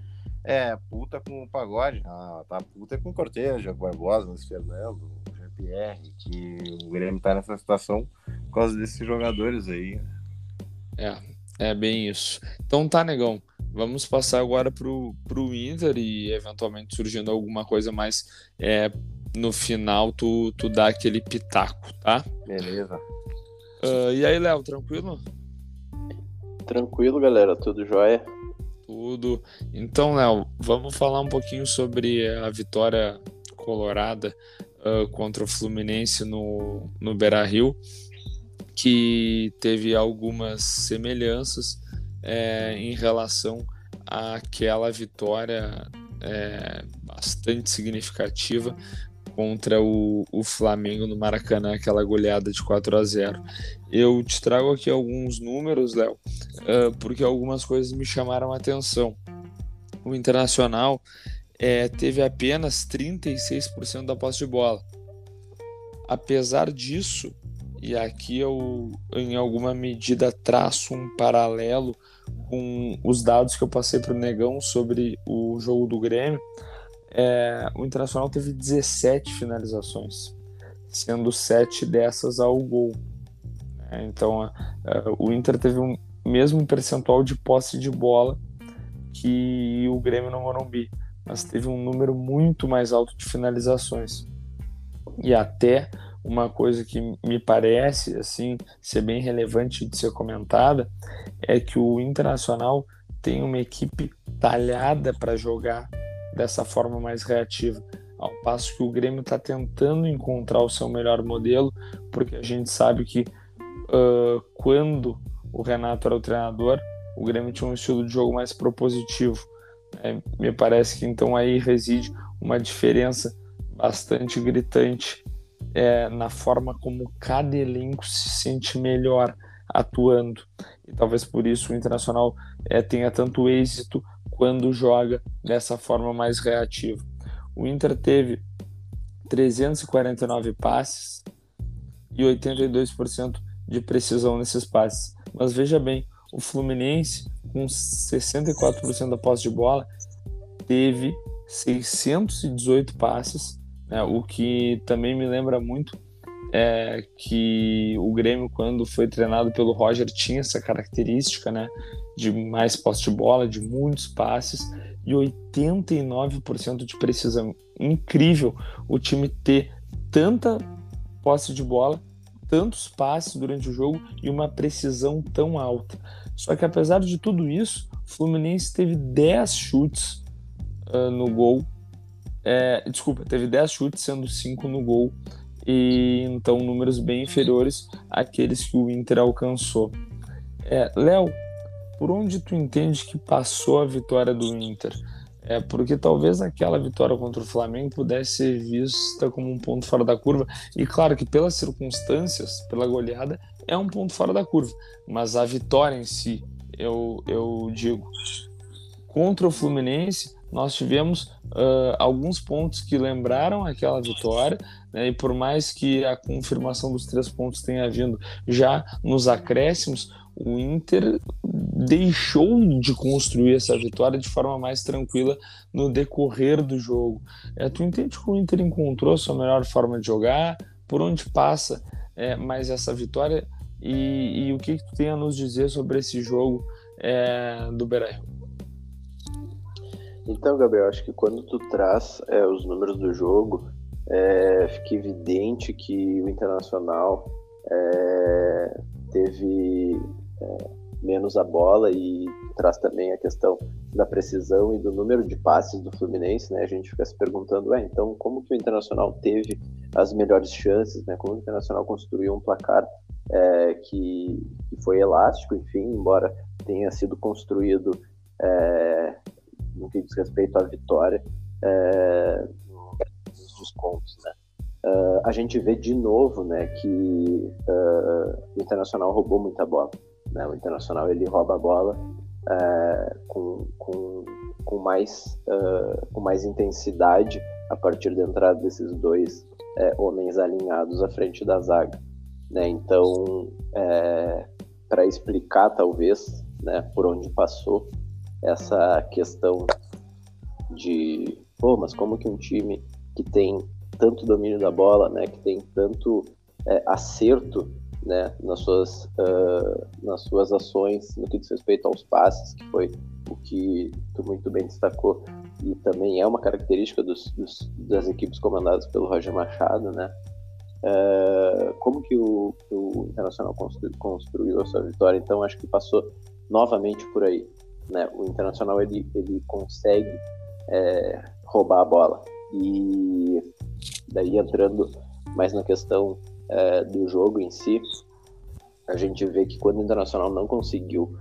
é, puta com o pagode, ela tá puta com o Cortez, Diego Barbosa, Luiz Fernando, Jean-Pierre, que o Grêmio tá nessa situação por causa desses jogadores aí. É, é bem isso. Então tá, negão. Vamos passar agora pro, pro Inter e eventualmente surgindo alguma coisa mais é, no final tu, tu dá aquele pitaco, tá? Beleza. Uh, e aí, Léo, tranquilo? Tranquilo, galera, tudo jóia? Tudo. Então, Léo, vamos falar um pouquinho sobre a vitória colorada uh, contra o Fluminense no, no Beira Rio, que teve algumas semelhanças é, em relação àquela vitória é, bastante significativa contra o, o Flamengo no Maracanã, aquela goleada de 4 a 0. Eu te trago aqui alguns números, Léo, porque algumas coisas me chamaram a atenção. O Internacional é, teve apenas 36% da posse de bola. Apesar disso, e aqui eu, em alguma medida, traço um paralelo com os dados que eu passei para o Negão sobre o jogo do Grêmio, é, o Internacional teve 17 finalizações, sendo 7 dessas ao gol. É, então, é, o Inter teve um mesmo percentual de posse de bola que o Grêmio no Morumbi, mas teve um número muito mais alto de finalizações. E até uma coisa que me parece assim ser bem relevante de ser comentada é que o Internacional tem uma equipe talhada para jogar dessa forma mais reativa. Ao passo que o Grêmio está tentando encontrar o seu melhor modelo, porque a gente sabe que uh, quando o Renato era o treinador, o Grêmio tinha um estilo de jogo mais propositivo. É, me parece que então aí reside uma diferença bastante gritante é, na forma como cada elenco se sente melhor atuando. E talvez por isso o Internacional é, tenha tanto êxito quando joga dessa forma mais reativa. O Inter teve 349 passes e 82% de precisão nesses passes. Mas veja bem, o Fluminense, com 64% da posse de bola, teve 618 passes, né, o que também me lembra muito é que o Grêmio, quando foi treinado pelo Roger, tinha essa característica, né? De mais posse de bola, de muitos passes e 89% de precisão. Incrível o time ter tanta posse de bola, tantos passes durante o jogo e uma precisão tão alta. Só que apesar de tudo isso, o Fluminense teve 10 chutes uh, no gol. É, desculpa, teve 10 chutes, sendo 5 no gol e então números bem inferiores àqueles que o Inter alcançou. É, Léo, por onde tu entende que passou a vitória do Inter? É porque talvez aquela vitória contra o Flamengo pudesse ser vista como um ponto fora da curva. E claro que pelas circunstâncias, pela goleada, é um ponto fora da curva. Mas a vitória em si, eu, eu digo, contra o Fluminense, nós tivemos uh, alguns pontos que lembraram aquela vitória, né, e por mais que a confirmação dos três pontos tenha vindo já nos acréscimos, o Inter deixou de construir essa vitória de forma mais tranquila no decorrer do jogo. É, tu entende que o Inter encontrou sua melhor forma de jogar, por onde passa é, mais essa vitória e, e, o que, que tu tem a nos dizer sobre esse jogo é, do Beira-Rio? Então, Gabriel, acho que quando tu traz é, os números do jogo, é, fica evidente que o Internacional é, teve é, menos a bola e traz também a questão da precisão e do número de passes do Fluminense, né? A gente fica se perguntando, é, então como que o Internacional teve as melhores chances, né? Como o Internacional construiu um placar é, que, que, foi elástico, enfim, embora tenha sido construído é, no que diz respeito à vitória, é, nos descontos, né? Uh, a gente vê de novo, né, que uh, o Internacional roubou muita bola. Né? O Internacional ele rouba a bola uh, com, com, com, mais, com mais intensidade a partir da entrada desses dois homens alinhados à frente da zaga. Né? Então, para explicar talvez, né, por onde passou essa questão de, pô, mas como que um time que tem tanto domínio da bola, né, que tem tanto é, acerto, né, nas suas uh, nas suas ações no que diz respeito aos passes, que foi o que tu muito bem destacou e também é uma característica dos, dos das equipes comandadas pelo Roger Machado, né? Uh, como que o, o Internacional constru, construiu a sua vitória? Então acho que passou novamente por aí, né? O Internacional ele ele consegue é, roubar a bola, E daí entrando mais na questão é, do jogo em si, a gente vê que quando o Internacional não conseguiu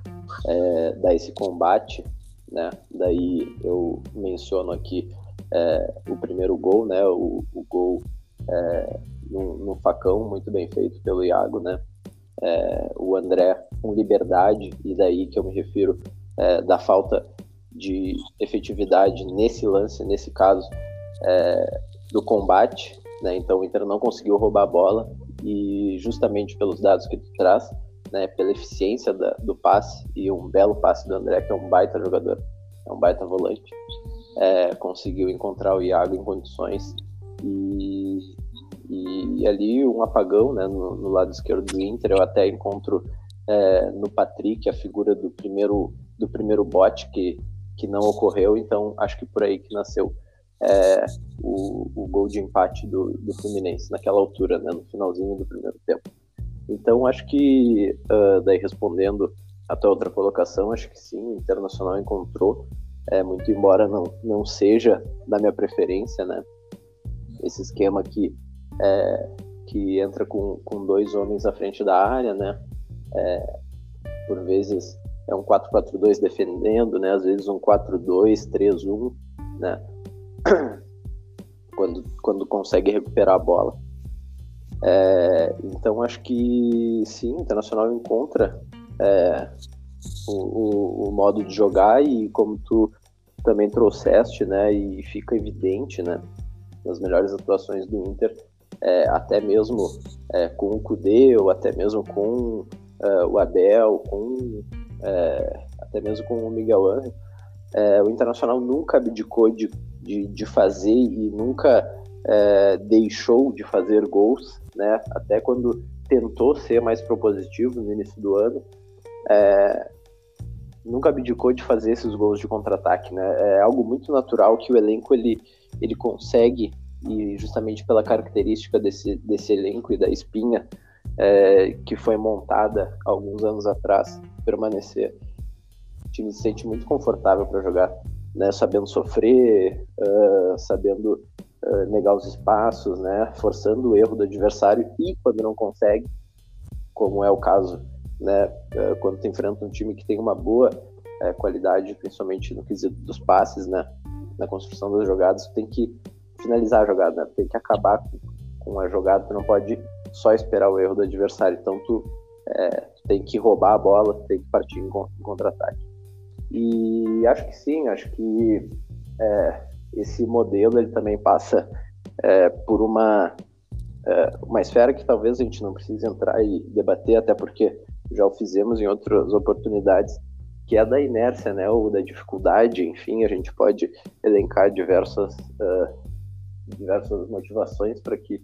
é, dar esse combate, né? Daí eu menciono aqui é, o primeiro gol, né? O, o gol é, no, no, facão muito bem feito pelo Iago, né? É, o André com liberdade e daí que eu me refiro é, da falta de efetividade nesse lance, nesse caso é, do combate, né? Então o Inter não conseguiu roubar a bola e justamente pelos dados que tu traz, né, pela eficiência da, do passe e um belo passe do André, que é um baita jogador, é um baita volante, é, conseguiu encontrar o Iago em condições e, e, e ali um apagão né, no, no, lado esquerdo do Inter. Eu até encontro é, no Patrick a figura do primeiro do primeiro bote que, que não ocorreu, então acho que por aí que nasceu é, o, o gol de empate do, do Fluminense naquela altura, né, no finalzinho do primeiro tempo. Então acho que uh, daí respondendo a tua outra colocação, acho que sim, o Internacional encontrou, é, muito embora não, não seja da minha preferência, né? Esse esquema que, é, que entra com, com dois homens à frente da área, né? É, por vezes é um 4-4-2 defendendo, né? Às vezes um 4-2-3-1, né? Quando, quando consegue recuperar a bola. É, então acho que sim, o Internacional encontra é, o, o, o, modo de jogar e como tu também trouxeste, né, e fica evidente, né, nas melhores atuações do Inter, é, até mesmo é, com o Cudê, ou até mesmo com é, o Abel, com é, até mesmo com o Miguel Angel, é, o Internacional nunca abdicou de, de, de fazer e nunca deixou de fazer gols, né, até quando tentou ser mais propositivo no início do ano, é, nunca abdicou de fazer esses gols de contra-ataque, né? É algo muito natural que o elenco ele, ele consegue e justamente pela característica desse, desse elenco e da espinha é, que foi montada alguns anos atrás permanecer, o time se sente muito confortável para jogar, né? Sabendo sofrer, uh, sabendo uh, negar os espaços, né? Forçando o erro do adversário e quando não consegue, como é o caso né? É, quando tu enfrenta um time que tem uma boa qualidade, principalmente no quesito dos passes, né? Na construção das jogadas, tu tem que finalizar a jogada, né? Tem que acabar com, com a jogada, tu não pode só esperar o erro do adversário. Então tu, é, tu tem que roubar a bola, tu tem que partir em, contra-ataque. E acho que sim, acho que é, esse modelo ele também passa é, por uma é, uma esfera que talvez a gente não precise entrar e debater, até porque já o fizemos em outras oportunidades, que é da inércia, né, ou da dificuldade, enfim, a gente pode elencar diversas, uh, diversas motivações para que,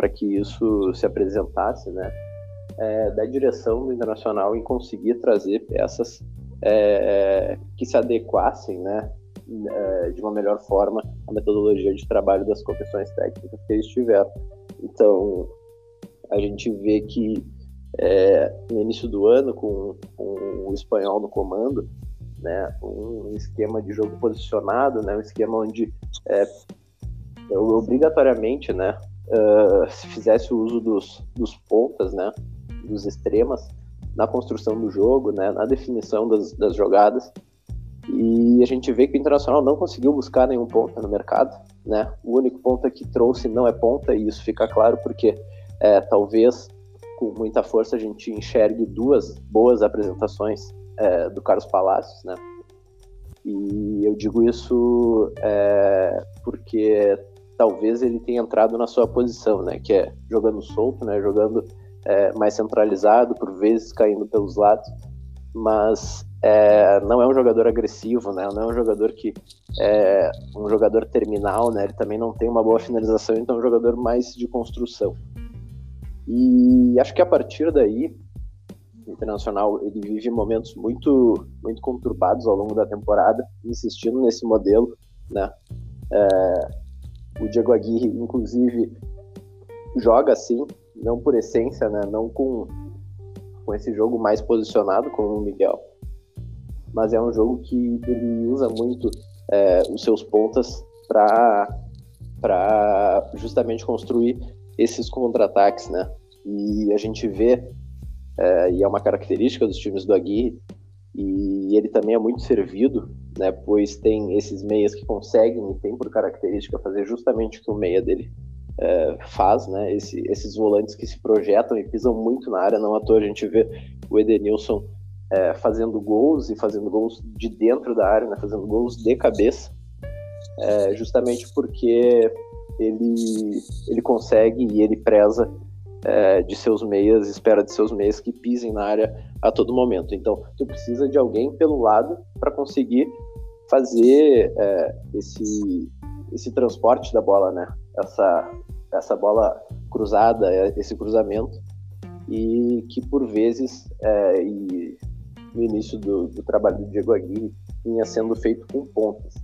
para que isso se apresentasse, né, é, da direção do Internacional em conseguir trazer peças é, que se adequassem, né, é, de uma melhor forma à metodologia de trabalho das comissões técnicas que eles tiveram. Então, a gente vê que é, no início do ano, com, com, o espanhol no comando, né, um esquema de jogo posicionado, né, um esquema onde é, obrigatoriamente, né, uh, se fizesse o uso dos, dos pontas, né, dos extremas na construção do jogo, né, na definição das, das jogadas, e a gente vê que o Internacional não conseguiu buscar nenhum ponta no mercado, né? O único ponta que trouxe não é ponta e isso fica claro porque é, talvez com muita força a gente enxergue duas boas apresentações é, do Carlos Palacios, né? E eu digo isso é, porque talvez ele tenha entrado na sua posição, né? Que é jogando solto, né? Jogando é, mais centralizado, por vezes caindo pelos lados, mas é, não é um jogador agressivo, né? Não é um jogador que é um jogador terminal, né? Ele também não tem uma boa finalização, então é um jogador mais de construção. E acho que a partir daí, o Internacional ele vive momentos muito muito conturbados ao longo da temporada, insistindo nesse modelo, né? É, o Diego Aguirre, inclusive, joga assim, não por essência, né? Não com com esse jogo mais posicionado como o Miguel, mas é um jogo que ele usa muito é, os seus pontas para justamente construir esses contra-ataques, né? E a gente vê, é, e é uma característica dos times do Aguirre, e ele também é muito servido, né? Pois tem esses meias que conseguem e tem por característica fazer justamente o que o meia dele é, faz, né? Esse, esses volantes que se projetam e pisam muito na área, não à toa a gente vê o Edenilson é, fazendo gols e fazendo gols de dentro da área, né? Fazendo gols de cabeça, é, justamente porque ele, ele consegue e ele preza é, de seus meias, espera de seus meias que pisem na área a todo momento. Então, tu precisa de alguém pelo lado para conseguir fazer é, esse, esse transporte da bola, né? Essa, essa bola cruzada, é, esse cruzamento, e que por vezes, é, e no início do, do trabalho do Diego Aguirre, vinha sendo feito com pontas.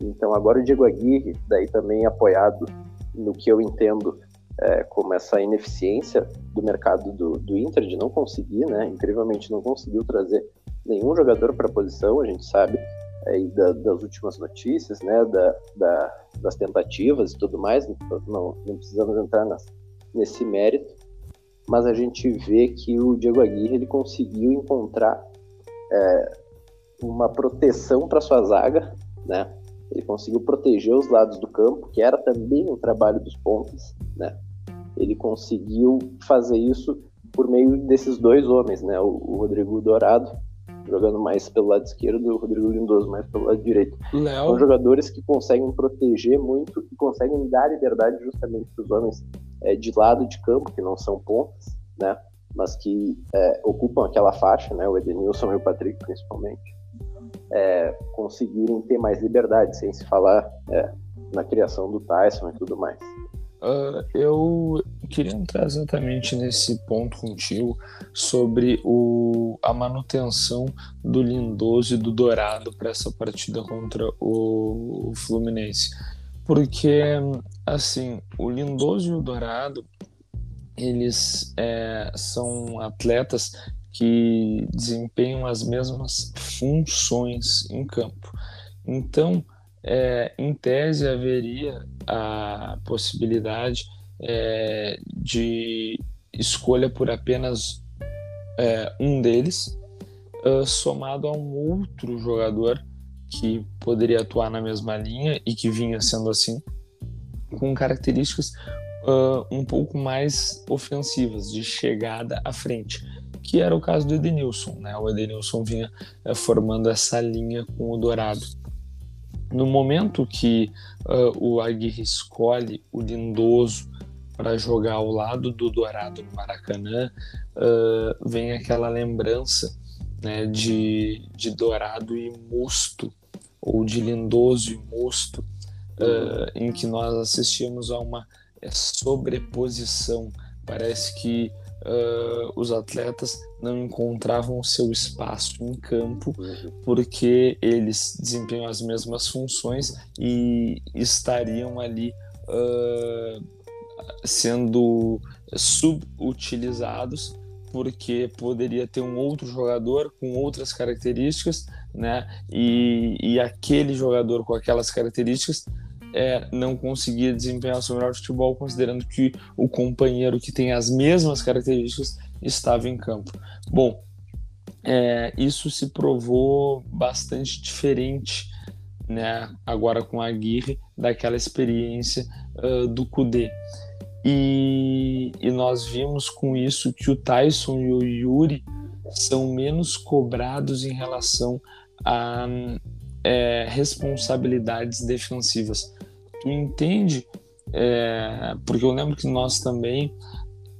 Então agora o Diego Aguirre, daí também apoiado no que eu entendo é, como essa ineficiência do mercado do, do Inter de não conseguir, né, incrivelmente não conseguiu trazer nenhum jogador para a posição, a gente sabe é, da, das últimas notícias, né, da, da, das tentativas e tudo mais, não, não precisamos entrar nas, nesse mérito, mas a gente vê que o Diego Aguirre ele conseguiu encontrar é, uma proteção para sua zaga, né, ele conseguiu proteger os lados do campo, que era também um trabalho dos pontos, né? Ele conseguiu fazer isso por meio desses dois homens, né? O, o Rodrigo Dourado jogando mais pelo lado esquerdo e o Rodrigo Lindoso mais pelo lado direito. Léo... São jogadores que conseguem proteger muito e conseguem dar liberdade justamente para os homens é, de lado de campo, que não são pontas, né? Mas que é, ocupam aquela faixa, né? O Edenilson e o Patrick principalmente é, conseguirem ter mais liberdade, sem se falar é, na criação do Tyson e tudo mais. Uh, eu queria entrar exatamente nesse ponto contigo sobre o, a manutenção do Lindoso e do Dourado para essa partida contra o, o, Fluminense. Porque, assim, o Lindoso e o Dourado, eles é, são atletas que desempenham as mesmas funções em campo. Então, é, em tese, haveria a possibilidade é, de escolha por apenas é, um deles, uh, somado a um outro jogador que poderia atuar na mesma linha e que vinha sendo assim, com características uh, um pouco mais ofensivas, de chegada à frente que era o caso do Edenilson. Né? O Edenilson vinha é, formando essa linha com o Dourado. No momento que uh, o Aguirre escolhe o Lindoso para jogar ao lado do Dourado no Maracanã, uh, vem aquela lembrança né, de, de Dourado e Musto, ou de Lindoso e Musto, uh, em que nós assistimos a uma sobreposição. Parece que uh, os atletas não encontravam seu espaço em campo uhum. porque eles desempenham as mesmas funções e estariam ali uh, sendo subutilizados porque poderia ter um outro jogador com outras características, né? E, e aquele jogador com aquelas características é, não conseguia desempenhar o seu melhor futebol, considerando que o companheiro que tem as mesmas características estava em campo. Bom, é, isso se provou bastante diferente né, agora com a Aguirre daquela experiência uh, do Kudê. E, e, nós vimos com isso que o Tyson e o Yuri são menos cobrados em relação a é, responsabilidades defensivas tu entende, é, porque eu lembro que nós também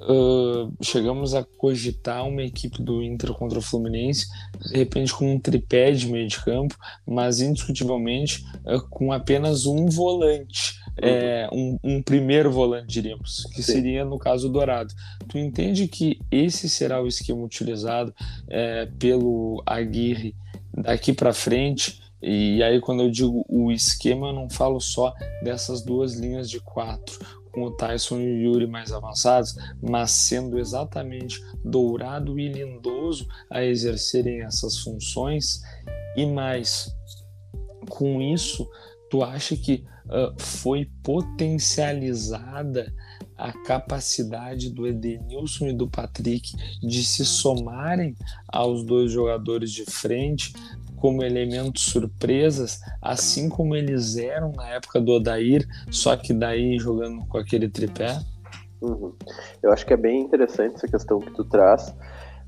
uh, chegamos a cogitar uma equipe do Inter contra o Fluminense, de repente com um tripé de meio de campo, mas indiscutivelmente uh, com apenas um volante. É, um, um, primeiro volante, diríamos, que Sim. seria no caso Dourado. Tu entende que esse será o esquema utilizado é, pelo Aguirre daqui para frente? E aí, quando eu digo o esquema, eu não falo só dessas duas linhas de quatro, com o Tyson e o Yuri mais avançados, mas sendo exatamente Dourado e Lindoso a exercerem essas funções. E mais, com isso, tu acha que uh, foi potencializada a capacidade do Edenilson e do Patrick de se somarem aos dois jogadores de frente como elementos surpresas, assim como eles eram na época do Odair, só que daí jogando com aquele tripé? Uhum. Eu acho que é bem interessante essa questão que tu traz,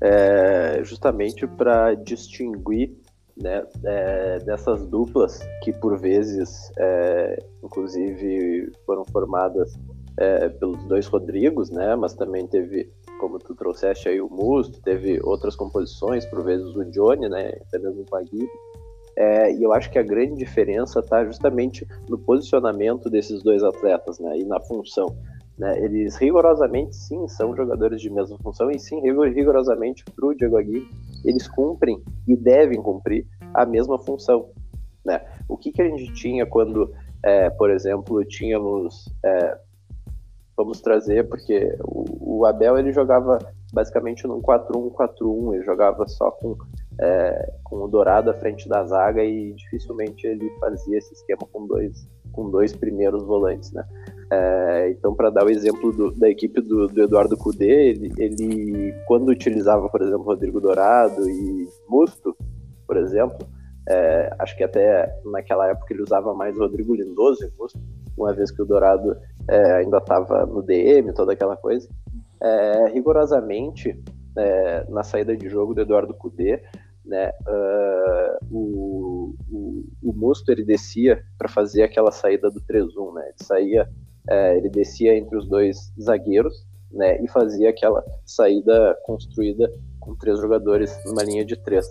é, justamente para distinguir né, é, dessas duplas que por vezes, é, inclusive, foram formadas é, pelos dois Rodrigos, né, mas também teve, como tu trouxeste aí, o Musto, teve outras composições, por vezes o Johnny, né, até mesmo o Paguito. É, e eu acho que a grande diferença está justamente no posicionamento desses dois atletas né, e na função. Né? Eles rigorosamente, sim, são jogadores de mesma função e sim, rigorosamente para o Diego Aguirre, eles cumprem e devem cumprir a mesma função. Né? O que, que a gente tinha quando, é, por exemplo, tínhamos, é, vamos trazer, porque o, o, Abel ele jogava basicamente num 4-1-4-1, ele jogava só com, é, com o Dourado à frente da zaga e dificilmente ele fazia esse esquema com dois, com dois primeiros volantes, né? É, então, para dar o exemplo do, da equipe do, do Eduardo Cudê, ele, ele, quando utilizava, por exemplo, Rodrigo Dourado e Musto, por exemplo, é, acho que até naquela época ele usava mais Rodrigo Lindoso e Musto, uma vez que o Dourado é, ainda estava no DM, toda aquela coisa. É, rigorosamente, é, na saída de jogo do Eduardo Cudê, né, uh, o, o, o Musto ele descia para fazer aquela saída do 3-1, né, ele saía é, ele descia entre os dois zagueiros né, e fazia aquela saída construída com três jogadores numa linha de três.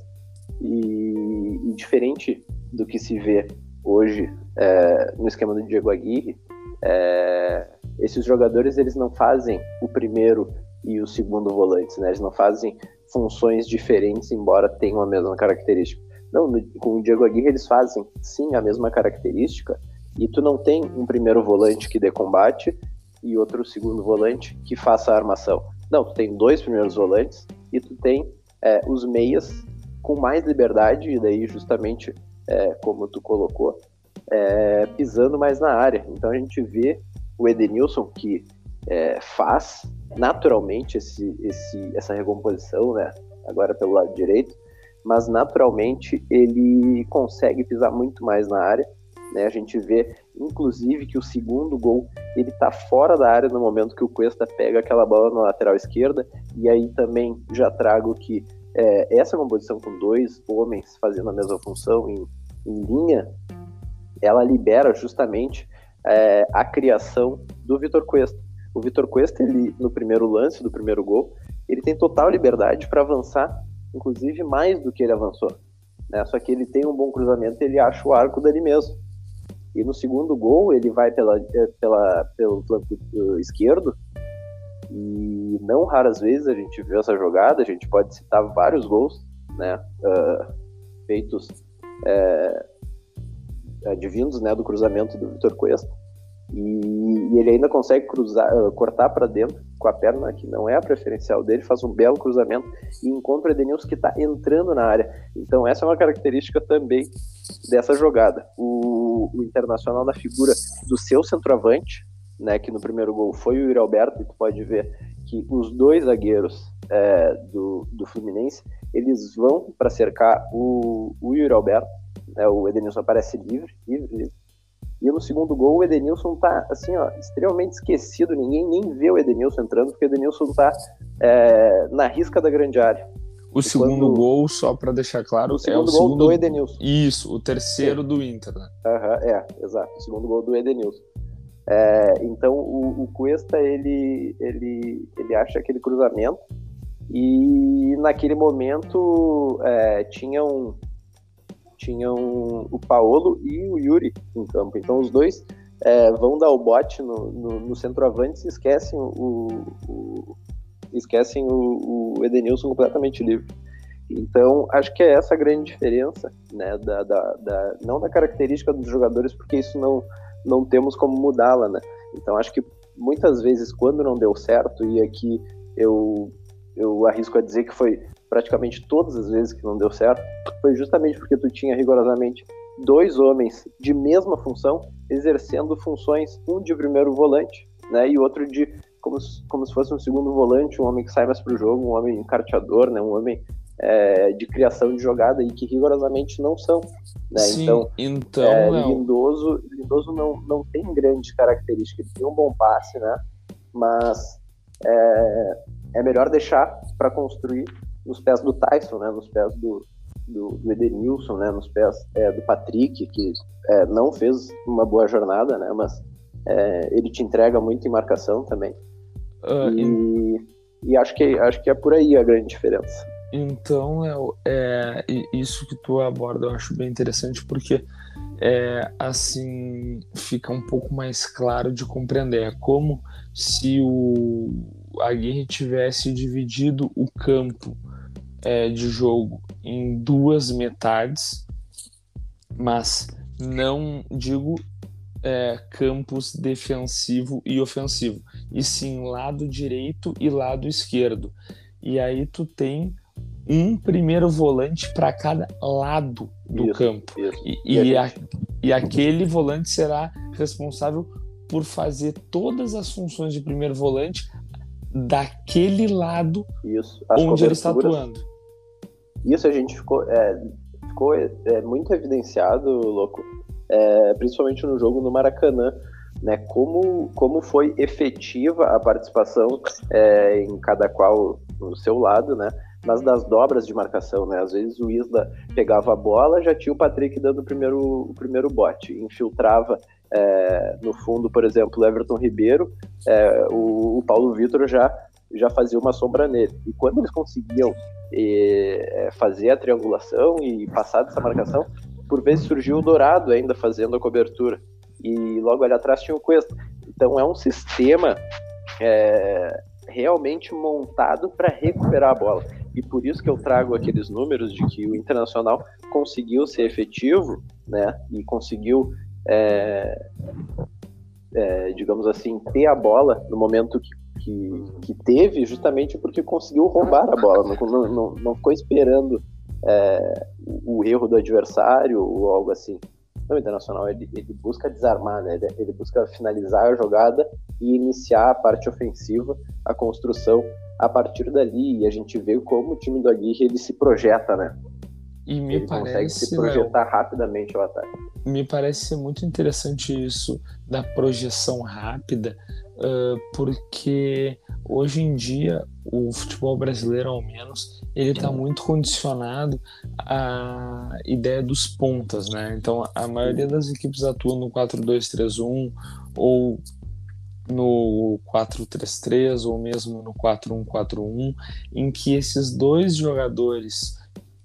E, e diferente do que se vê hoje é, no esquema do Diego Aguirre, é, esses jogadores eles não fazem o primeiro e o segundo volantes, né? Eles não fazem funções diferentes, embora tenham a mesma característica. Não, no, com o Diego Aguirre eles fazem sim a mesma característica, e tu não tem um primeiro volante que dê combate e outro segundo volante que faça a armação. Não, tu tem dois primeiros volantes e tu tem é, os meias com mais liberdade, e daí justamente é, como tu colocou, é, pisando mais na área. Então a gente vê o Edenilson que é, faz naturalmente esse, esse, essa recomposição, né? agora pelo lado direito, mas naturalmente ele consegue pisar muito mais na área né? A gente vê, inclusive, que o segundo gol ele está fora da área no momento que o Cuesta pega aquela bola na lateral esquerda. E aí também já trago que é, essa composição com dois homens fazendo a mesma função em, em linha, ela libera justamente é, a criação do Vitor Cuesta. O Vitor Cuesta, ele, no primeiro lance do primeiro gol, ele tem total liberdade para avançar, inclusive mais do que ele avançou. Né? Só que ele tem um bom cruzamento, ele acha o arco dali mesmo. E no segundo gol, ele vai pela, eh, pela, pelo flanco eh, esquerdo. E não raras vezes a gente viu essa jogada. A gente pode citar vários gols né, uh, feitos é, advindos né, do cruzamento do Vitor Cuesta. E, e, ele ainda consegue cruzar, uh, cortar para dentro com a perna que não é a preferencial dele, faz um belo cruzamento e encontra Edenilson que está entrando na área. Então essa é uma característica também dessa jogada. O, o Internacional na figura do seu centroavante, né, que no primeiro gol foi o Yuri Alberto, e tu pode ver que os dois zagueiros é, do, do Fluminense, eles vão para cercar o, o Yuri Alberto, né, o Edenilson aparece livre, livre, livre e no segundo gol, o Edenilson tá, assim, ó, extremamente esquecido. Ninguém nem vê o Edenilson entrando, porque o Edenilson tá é, na risca da grande área. O e segundo quando... gol, só para deixar claro, o segundo é o gol segundo... do Edenilson. Isso, o terceiro Sim. do Inter, né? Uhum, é, exato. O segundo gol do Edenilson. É, então, o, o Cuesta, ele, ele, ele acha aquele cruzamento e naquele momento é, tinha um, tinham o Paolo e o Yuri em campo. Então os dois é, vão dar o bote no, no, no centroavante e esquecem o, o esquecem o, o, Edenilson completamente livre. Então, acho que é essa a grande diferença, né, da, da, da, não da característica dos jogadores, porque isso não, não temos como mudá-la, né. Então, acho que muitas vezes, quando não deu certo, e aqui eu, eu arrisco a dizer que foi praticamente todas as vezes que não deu certo, foi justamente porque tu tinha rigorosamente dois homens de mesma função exercendo funções, um de primeiro volante, né, e outro de como, como se fosse um segundo volante, um homem que sai mais para o jogo, um homem carteador, né, um homem é, de criação de jogada e que rigorosamente não são. Né? Sim, então, então é, Lindoso, Lindoso não, não tem grandes características, ele tem um bom passe, né? mas é, é melhor deixar para construir nos pés do Tyson, né? nos pés do, do, do Edenilson, né? nos pés é, do Patrick, que é, não fez uma boa jornada, né? mas é, ele te entrega muito em marcação também. Uh, e, e acho, que, acho que é por aí a grande diferença. Então, é, é, isso que tu aborda eu acho bem interessante porque é, assim fica um pouco mais claro de compreender. É como se o Aguirre tivesse dividido o campo é, de jogo em duas metades, mas não digo é, campos defensivo e ofensivo, e sim lado direito e lado esquerdo. E aí tu tem um primeiro volante para cada lado do isso, campo. Isso. E, e, e, a, e aquele volante será responsável por fazer todas as funções de primeiro volante daquele lado isso, onde ele está atuando. Isso a gente ficou, é, ficou é, muito evidenciado, louco, é, principalmente no jogo no Maracanã, né? Como, como foi efetiva a participação é, em cada qual no seu lado, né? mas das dobras de marcação, né? Às vezes o Isla pegava a bola, já tinha o Patrick dando o primeiro, o primeiro bote, infiltrava é, no fundo, por exemplo, Everton Ribeiro, é, o, o, Paulo Vitor já, já fazia uma sombra nele. E quando eles conseguiam é, fazer a triangulação e passar dessa marcação, por vezes surgiu o Dourado ainda fazendo a cobertura. E logo ali atrás tinha o Cuesta. Então é um sistema é, realmente montado para recuperar a bola. E por isso que eu trago aqueles números de que o Internacional conseguiu ser efetivo, né? E conseguiu, é, é, digamos assim, ter a bola no momento que, que, que, teve, justamente porque conseguiu roubar a bola. Não, não, não ficou esperando é, o erro do adversário ou algo assim. No Internacional ele, ele busca desarmar, né? Ele, ele, busca finalizar a jogada e iniciar a parte ofensiva, a construção a partir dali. E a gente vê como o time do Aguirre ele se projeta, né? E me ele parece, consegue se projetar rapidamente ao ataque. Me parece ser muito interessante isso da projeção rápida, porque hoje em dia o futebol brasileiro, ao menos, ele está muito condicionado à ideia dos pontas, né? Então a maioria das equipes atua no 4-2-3-1 ou no 4-3-3 ou mesmo no 4-1-4-1, em que esses dois jogadores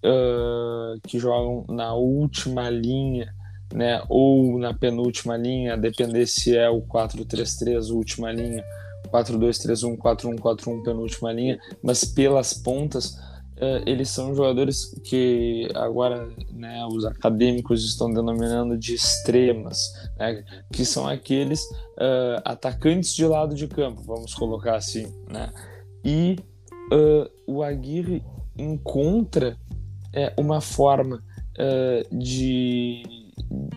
uh, que jogam na última linha, né, ou na penúltima linha, depender se é o 4-3-3, última linha, 4-2-3-1, 4-1-4-1, penúltima linha, mas pelas pontas uh, eles são jogadores que agora né, os acadêmicos estão denominando de extremas, né, que são aqueles uh, atacantes de lado de campo, vamos colocar assim. Né? E uh, o Aguirre encontra é, uma forma de,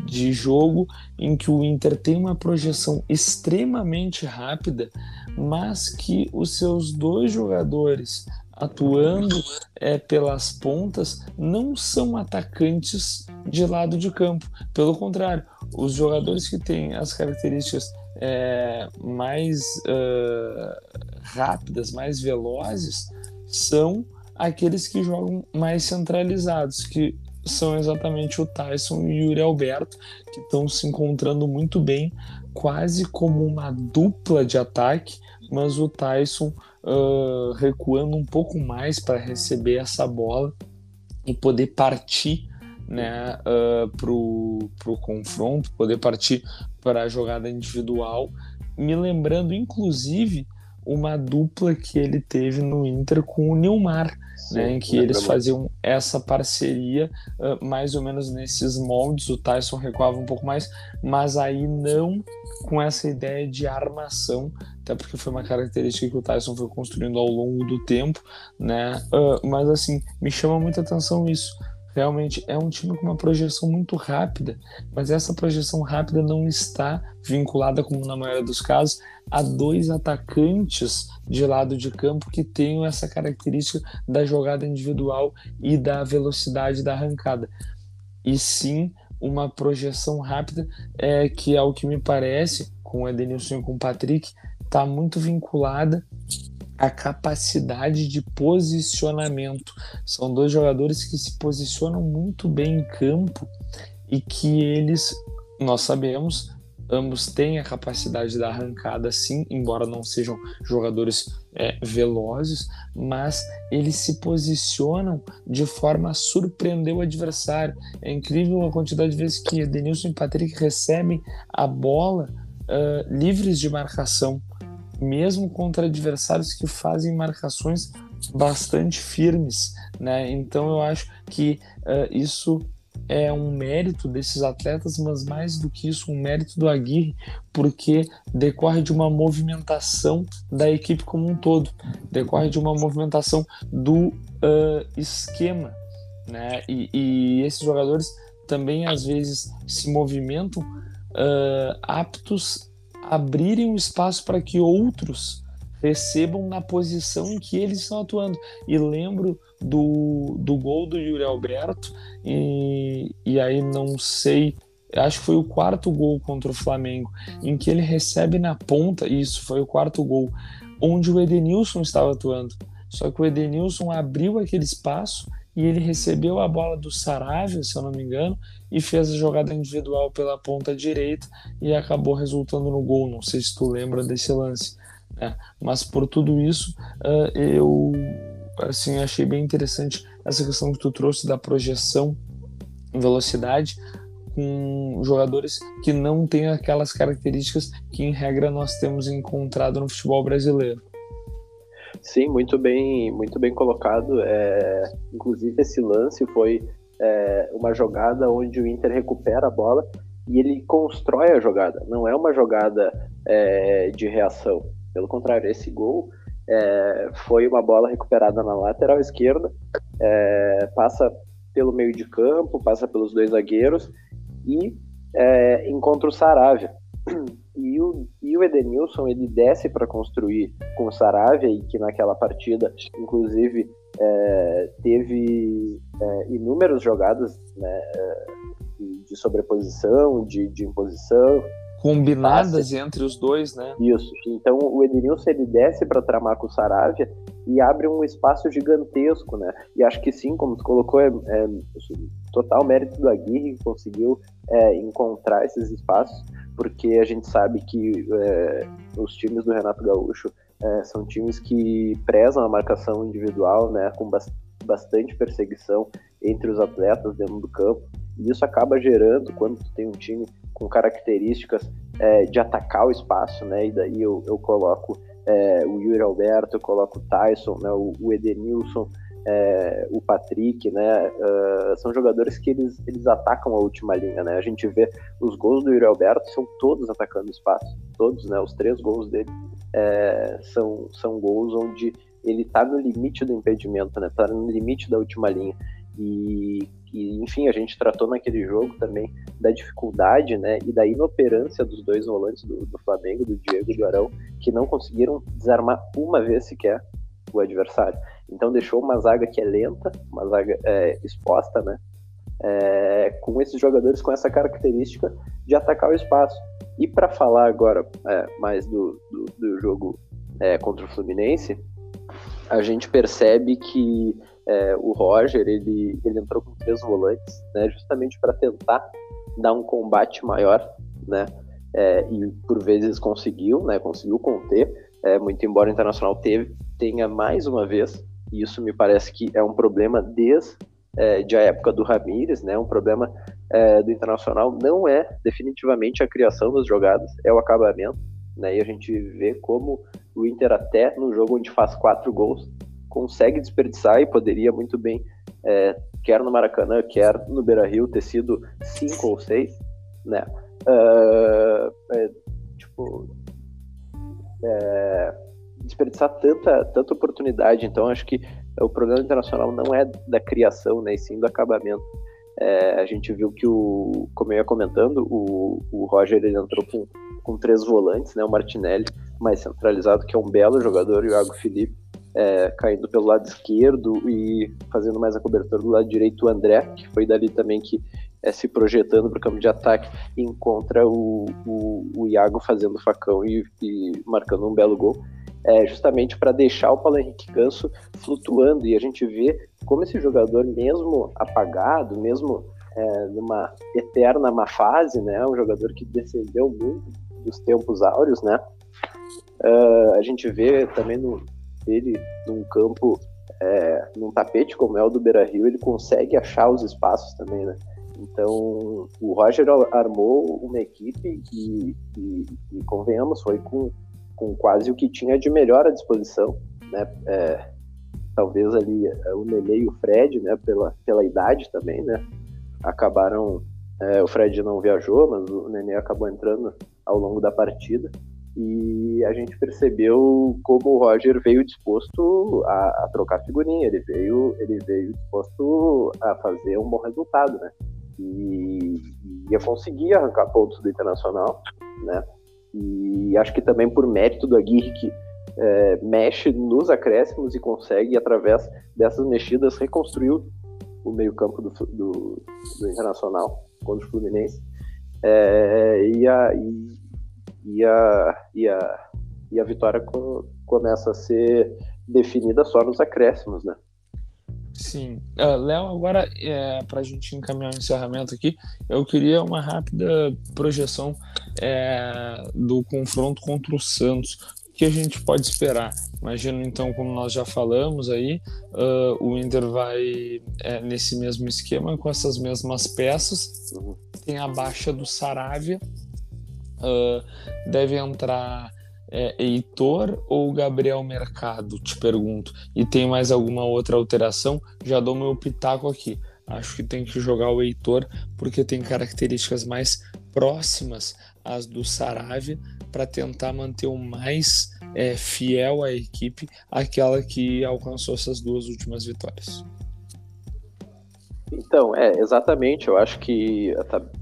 de jogo em que o Inter tem uma projeção extremamente rápida, mas que os seus dois jogadores atuando é, pelas pontas não são atacantes de lado de campo. Pelo contrário, os jogadores que têm as características é, mais uh, rápidas, mais velozes, são aqueles que jogam mais centralizados, que são exatamente o Tyson e o Yuri Alberto, que estão se encontrando muito bem, quase como uma dupla de ataque, mas o Tyson uh, recuando um pouco mais para receber essa bola e poder partir né, uh, pro, pro confronto, poder partir para a jogada individual, me lembrando inclusive uma dupla que ele teve no Inter com o Nilmar, Sim, né, em que eles faziam essa parceria uh, mais ou menos nesses moldes. O Tyson recuava um pouco mais, mas aí não com essa ideia de armação, até porque foi uma característica que o Tyson foi construindo ao longo do tempo, né? Uh, mas assim, me chama muita atenção isso realmente é um time com uma projeção muito rápida, mas essa projeção rápida não está vinculada, como na maioria dos casos, a dois atacantes de lado de campo que tenham essa característica da jogada individual e da velocidade da arrancada. E sim uma projeção rápida é, que, ao que me parece, com o Edenilson e com o Patrick, está muito vinculada à capacidade de posicionamento. São dois jogadores que se posicionam muito bem em campo e que eles, nós sabemos, ambos têm a capacidade da arrancada, sim, embora não sejam jogadores é, velozes, mas eles se posicionam de forma a surpreender o adversário. É incrível a quantidade de vezes que Denilson e Patrick recebem a bola uh, livres de marcação, mesmo contra adversários que fazem marcações bastante firmes, né? Então eu acho que uh, isso é um mérito desses atletas, mas mais do que isso, um mérito do Aguirre, porque decorre de uma movimentação da equipe como um todo, decorre de uma movimentação do uh, esquema, né? E, e, esses jogadores também às vezes se movimentam uh, aptos a abrirem o espaço para que outros recebam na posição em que eles estão atuando. E lembro do, do gol do Yuri Alberto, e, e aí não sei, acho que foi o quarto gol contra o Flamengo, em que ele recebe na ponta, isso foi o quarto gol, onde o Edenilson estava atuando. Só que o Edenilson abriu aquele espaço e ele recebeu a bola do Saravia, se eu não me engano, e fez a jogada individual pela ponta direita e acabou resultando no gol. Não sei se tu lembra desse lance. Né? Mas por tudo isso, uh, eu assim achei bem interessante essa questão que tu trouxe da projeção em velocidade com jogadores que não têm aquelas características que em regra nós temos encontrado no futebol brasileiro. Sim, muito bem, muito bem colocado. É, inclusive esse lance foi é, uma jogada onde o Inter recupera a bola e ele constrói a jogada. Não é uma jogada é, de reação. Pelo contrário, esse gol é, foi uma bola recuperada na lateral esquerda, é, passa pelo meio de campo, passa pelos dois zagueiros e é, encontra o Saravia. E o, e o Edenilson ele desce para construir com o Saravia, e que naquela partida, inclusive, é, teve é, inúmeras jogadas né, é, de sobreposição, de, de imposição, combinadas entre os dois, né? Isso. Então o Edenilson ele desce para tramar com o Saravia e abre um espaço gigantesco, né? E acho que sim, como tu colocou, é, é total mérito do Aguirre que conseguiu é, encontrar esses espaços, porque a gente sabe que é, os times do Renato Gaúcho é, são times que prezam a marcação individual, né? Com bastante perseguição entre os atletas dentro do campo. E isso acaba gerando, quando tu tem um time com características é, de atacar o espaço, né? E daí eu, eu coloco é, o Yuri Alberto, eu coloco o Tyson, né? o, o Edenilson, é, o Patrick, né? Uh, são jogadores que eles, eles atacam a última linha, né? A gente vê os gols do Yuri Alberto são todos atacando o espaço, todos, né? Os três gols dele é, são, são gols onde ele tá no limite do impedimento, né? Tá no limite da última linha. E, e, enfim, a gente tratou naquele jogo também da dificuldade, né, e da inoperância dos dois volantes do, do Flamengo, do Diego e do Arão, que não conseguiram desarmar uma vez sequer o adversário. Então deixou uma zaga que é lenta, uma zaga é, exposta, né, é, com esses jogadores com essa característica de atacar o espaço. E para falar agora é, mais do, do, do jogo é, contra o Fluminense, a gente percebe que é, o Roger ele, ele entrou com três volantes, né, justamente para tentar dar um combate maior, né, é, e por vezes conseguiu, né, conseguiu conter, é, muito embora o Internacional teve, tenha mais uma vez, e isso me parece que é um problema desde é, de a época do Ramires, né, um problema é, do Internacional não é definitivamente a criação das jogadas, é o acabamento, né, e a gente vê como o Inter até no jogo onde faz quatro gols consegue desperdiçar e poderia muito bem, é, quer no Maracanã, quer no Beira Rio, ter sido cinco ou seis, né? Uh, é, tipo, é, desperdiçar tanta, tanta oportunidade. Então, acho que o problema internacional não é da criação, né, e sim do acabamento. É, a gente viu que o, como eu ia comentando, o, o Roger ele entrou com, com três volantes, né, o Martinelli mais centralizado, que é um belo jogador, e o Iago Felipe é, caindo pelo lado esquerdo e fazendo mais a cobertura do lado direito o André, que foi dali também que é, se projetando para o campo de ataque encontra o, o, o Iago fazendo facão e, e marcando um belo gol é, justamente para deixar o Paulo Henrique Ganso flutuando. E a gente vê como esse jogador, mesmo apagado, mesmo é, numa eterna má fase, né, um jogador que descendeu muito dos tempos áureos, né, uh, a gente vê também no, ele num campo, é, num tapete como é o do Beira Rio, ele consegue achar os espaços também, né. Então, o Roger armou uma equipe e, e, e convenhamos, foi com com quase o que tinha de melhor à disposição, né? É, talvez ali é, o Nenê e o Fred, né? Pela, pela idade também, né? Acabaram, é, o Fred não viajou, mas o Nenê acabou entrando ao longo da partida e a gente percebeu como o Roger veio disposto a, a, trocar figurinha, ele veio, ele veio disposto a fazer um bom resultado, né? E ia conseguir arrancar pontos do Internacional, né? E acho que também por mérito do Aguirre, que é, mexe nos acréscimos e consegue, através dessas mexidas, reconstruir o meio-campo do, do, do, Internacional contra o Fluminense. É, e, a, e, e, a, e, a, e a vitória co, começa a ser definida só nos acréscimos, né? Sim. Uh, Léo, agora, é, para a gente encaminhar o encerramento aqui, eu queria uma rápida projeção é, do confronto contra o Santos. O que a gente pode esperar? Imagino, então, como nós já falamos aí, uh, o Inter vai é, nesse mesmo esquema, com essas mesmas peças. Tem a baixa do Saravia. Uh, deve entrar é, Heitor ou Gabriel Mercado? Te pergunto. E tem mais alguma outra alteração? Já dou meu pitaco aqui. Acho que tem que jogar o Heitor porque tem características mais próximas às do Saravia para tentar manter o mais é, fiel à equipe, aquela que alcançou essas duas últimas vitórias. Então, é, exatamente. Eu acho que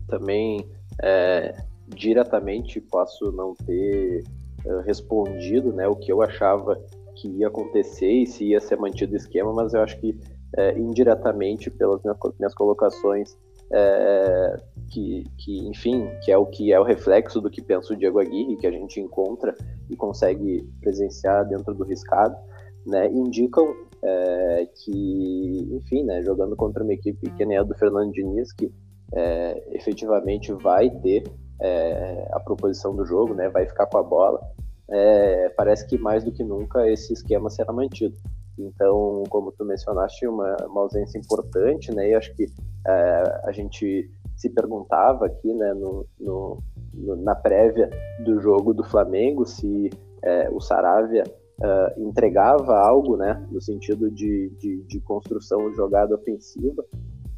também é, diretamente posso não ter eh, respondido né, o que eu achava que ia acontecer e se ia ser mantido o esquema, mas eu acho que é, indiretamente pelas minhas, colocações é, que, que, enfim, que é o que é o reflexo do que pensa o Diego Aguirre, que a gente encontra e consegue presenciar dentro do riscado, né, indicam é, que, enfim, né, jogando contra uma equipe que nem a do Fernando Diniz, que é, efetivamente vai ter é, a proposição do jogo, né, vai ficar com a bola, é, parece que mais do que nunca esse esquema será mantido. Então, como tu mencionaste, uma, uma ausência importante, né, e acho que é, a gente se perguntava aqui, né, no, no, no, na prévia do jogo do Flamengo, se é, o Saravia Uh, entregava algo, né, no sentido de, de, de construção de jogada ofensiva,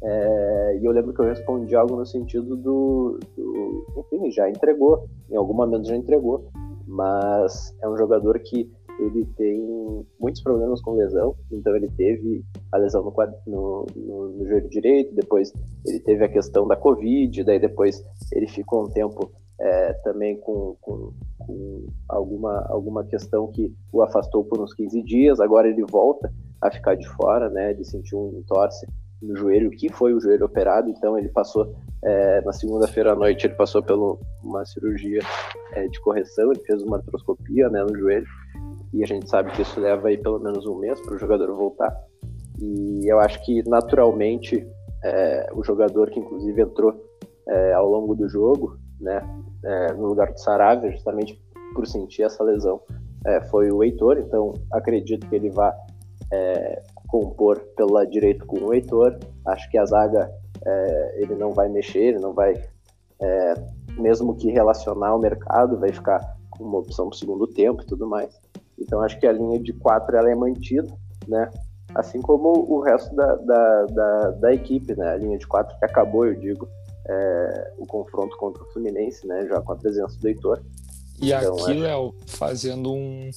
é, e eu lembro que eu respondi algo no sentido do, do, Enfim, já entregou, em algum momento já entregou, mas é um jogador que ele tem muitos problemas com lesão, então ele teve a lesão no, no, no, no joelho direito, depois ele teve a questão da Covid, daí depois ele ficou um tempo é, também com, com, com, alguma, alguma questão que o afastou por uns 15 dias, agora ele volta a ficar de fora, né, ele sentiu um torce no joelho, que foi o joelho operado, então ele passou é, na segunda-feira à noite ele passou por uma cirurgia é, de correção, ele fez uma artroscopia né, no joelho e a gente sabe que isso leva aí pelo menos um mês para o jogador voltar e eu acho que naturalmente é, o jogador que inclusive entrou é, ao longo do jogo, né, é, no lugar do Saravia, justamente por sentir essa lesão, é, foi o Heitor, então acredito que ele vá compor pelo lado direito com o Heitor. Acho que a zaga é, ele não vai mexer, ele não vai, é, mesmo que relacionar o mercado, vai ficar com uma opção para o segundo tempo e tudo mais. Então acho que a linha de quatro ela é mantida, né? Assim como o resto da, da, da, da equipe, né? A linha de quatro que acabou, eu digo, é, o confronto contra o Fluminense, né? Já com a presença do Heitor. E então, aqui, Léo, fazendo um,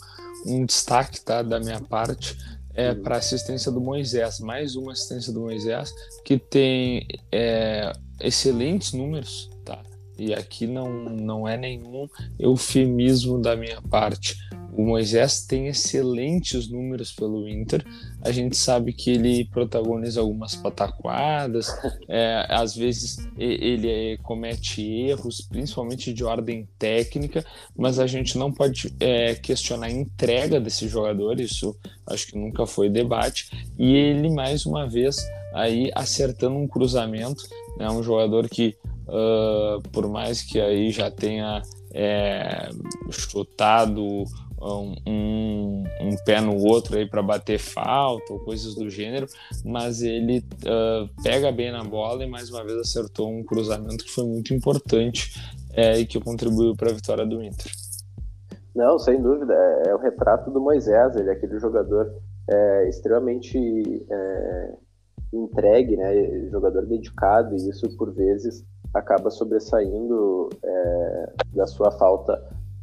um destaque tá, da minha parte, é, para assistência do Moisés, mais uma assistência do Moisés, que tem é, excelentes números, tá? E aqui não, não é nenhum eufemismo da minha parte. O Moisés tem excelentes números pelo Inter. A gente sabe que ele protagoniza algumas pataquadas, é, às vezes ele é, comete erros, principalmente de ordem técnica, mas a gente não pode é, questionar a entrega desse jogador, isso acho que nunca foi debate. E ele, mais uma vez, aí acertando um cruzamento, é né, um jogador que, uh, por mais que aí já tenha é, chutado um, um, pé no outro aí para bater falta ou coisas do gênero, mas ele uh, pega bem na bola e mais uma vez acertou um cruzamento que foi muito importante é, e que contribuiu para a vitória do Inter. Não, sem dúvida, é, é, o retrato do Moisés, ele é aquele jogador é, extremamente é, entregue, né, jogador dedicado e isso por vezes acaba sobressaindo é, da sua falta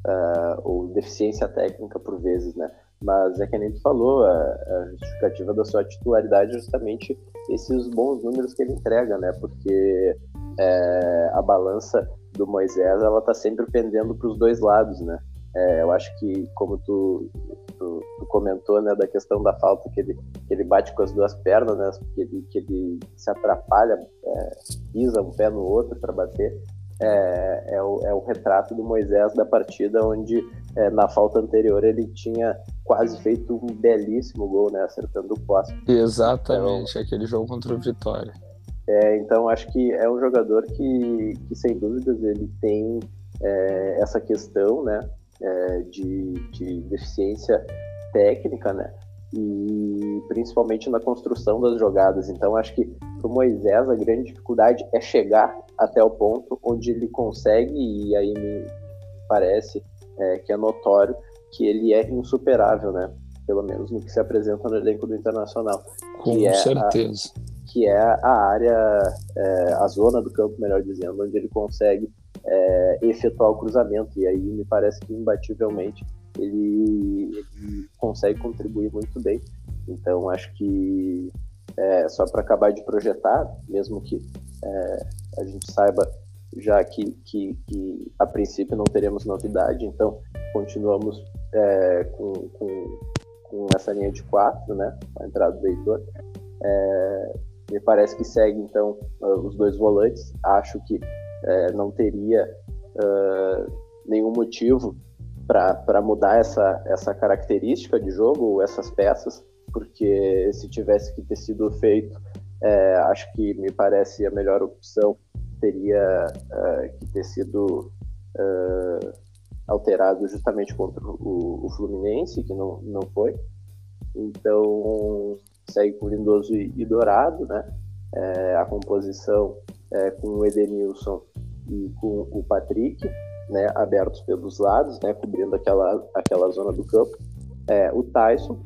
uh, ou deficiência técnica por vezes, né? Mas é que a gente falou, a, a, justificativa da sua titularidade é justamente esses bons números que ele entrega, né? Porque é, a balança do Moisés, ela tá sempre pendendo para os dois lados, né? É, eu acho que, como tu, tu, tu, comentou, né, da questão da falta, que ele, que ele bate com as duas pernas, né, que ele, que ele se atrapalha, é, pisa um pé no outro para bater é, é, o, é o retrato do Moisés da partida, onde é, na falta anterior ele tinha quase feito um belíssimo gol, né, acertando o poste. Exatamente, então, aquele jogo contra o Vitória. É, então acho que é um jogador que, que sem dúvidas ele tem é, essa questão, né, é, de, de deficiência técnica, né, e principalmente na construção das jogadas. Então, acho que para o Moisés a grande dificuldade é chegar até o ponto onde ele consegue, e aí me parece é, que é notório que ele é insuperável, né? Pelo menos no que se apresenta no elenco do Internacional. Com que certeza. É a, que é a área, é, a zona do campo, melhor dizendo, onde ele consegue é, efetuar o cruzamento. E aí me parece que imbativelmente ele, ele consegue contribuir muito bem. Então acho que é, só para acabar de projetar, mesmo que é, a gente saiba já que, que, que, a princípio não teremos novidade, então continuamos é, com, com, com, essa linha de quatro, né, a entrada do Heitor. É, me parece que segue então os dois volantes. Acho que é, não teria uh, nenhum motivo para mudar essa, essa característica de jogo, essas peças, porque se tivesse que ter sido feito, é, acho que me parece a melhor opção teria é, que ter sido é, alterado justamente contra o, o, Fluminense, que não, não foi. Então, segue com Lindoso e, e Dourado, né? É, a composição é, com o Edenilson e com o Patrick né, abertos pelos lados, né, cobrindo aquela, aquela zona do campo. É, o Tyson,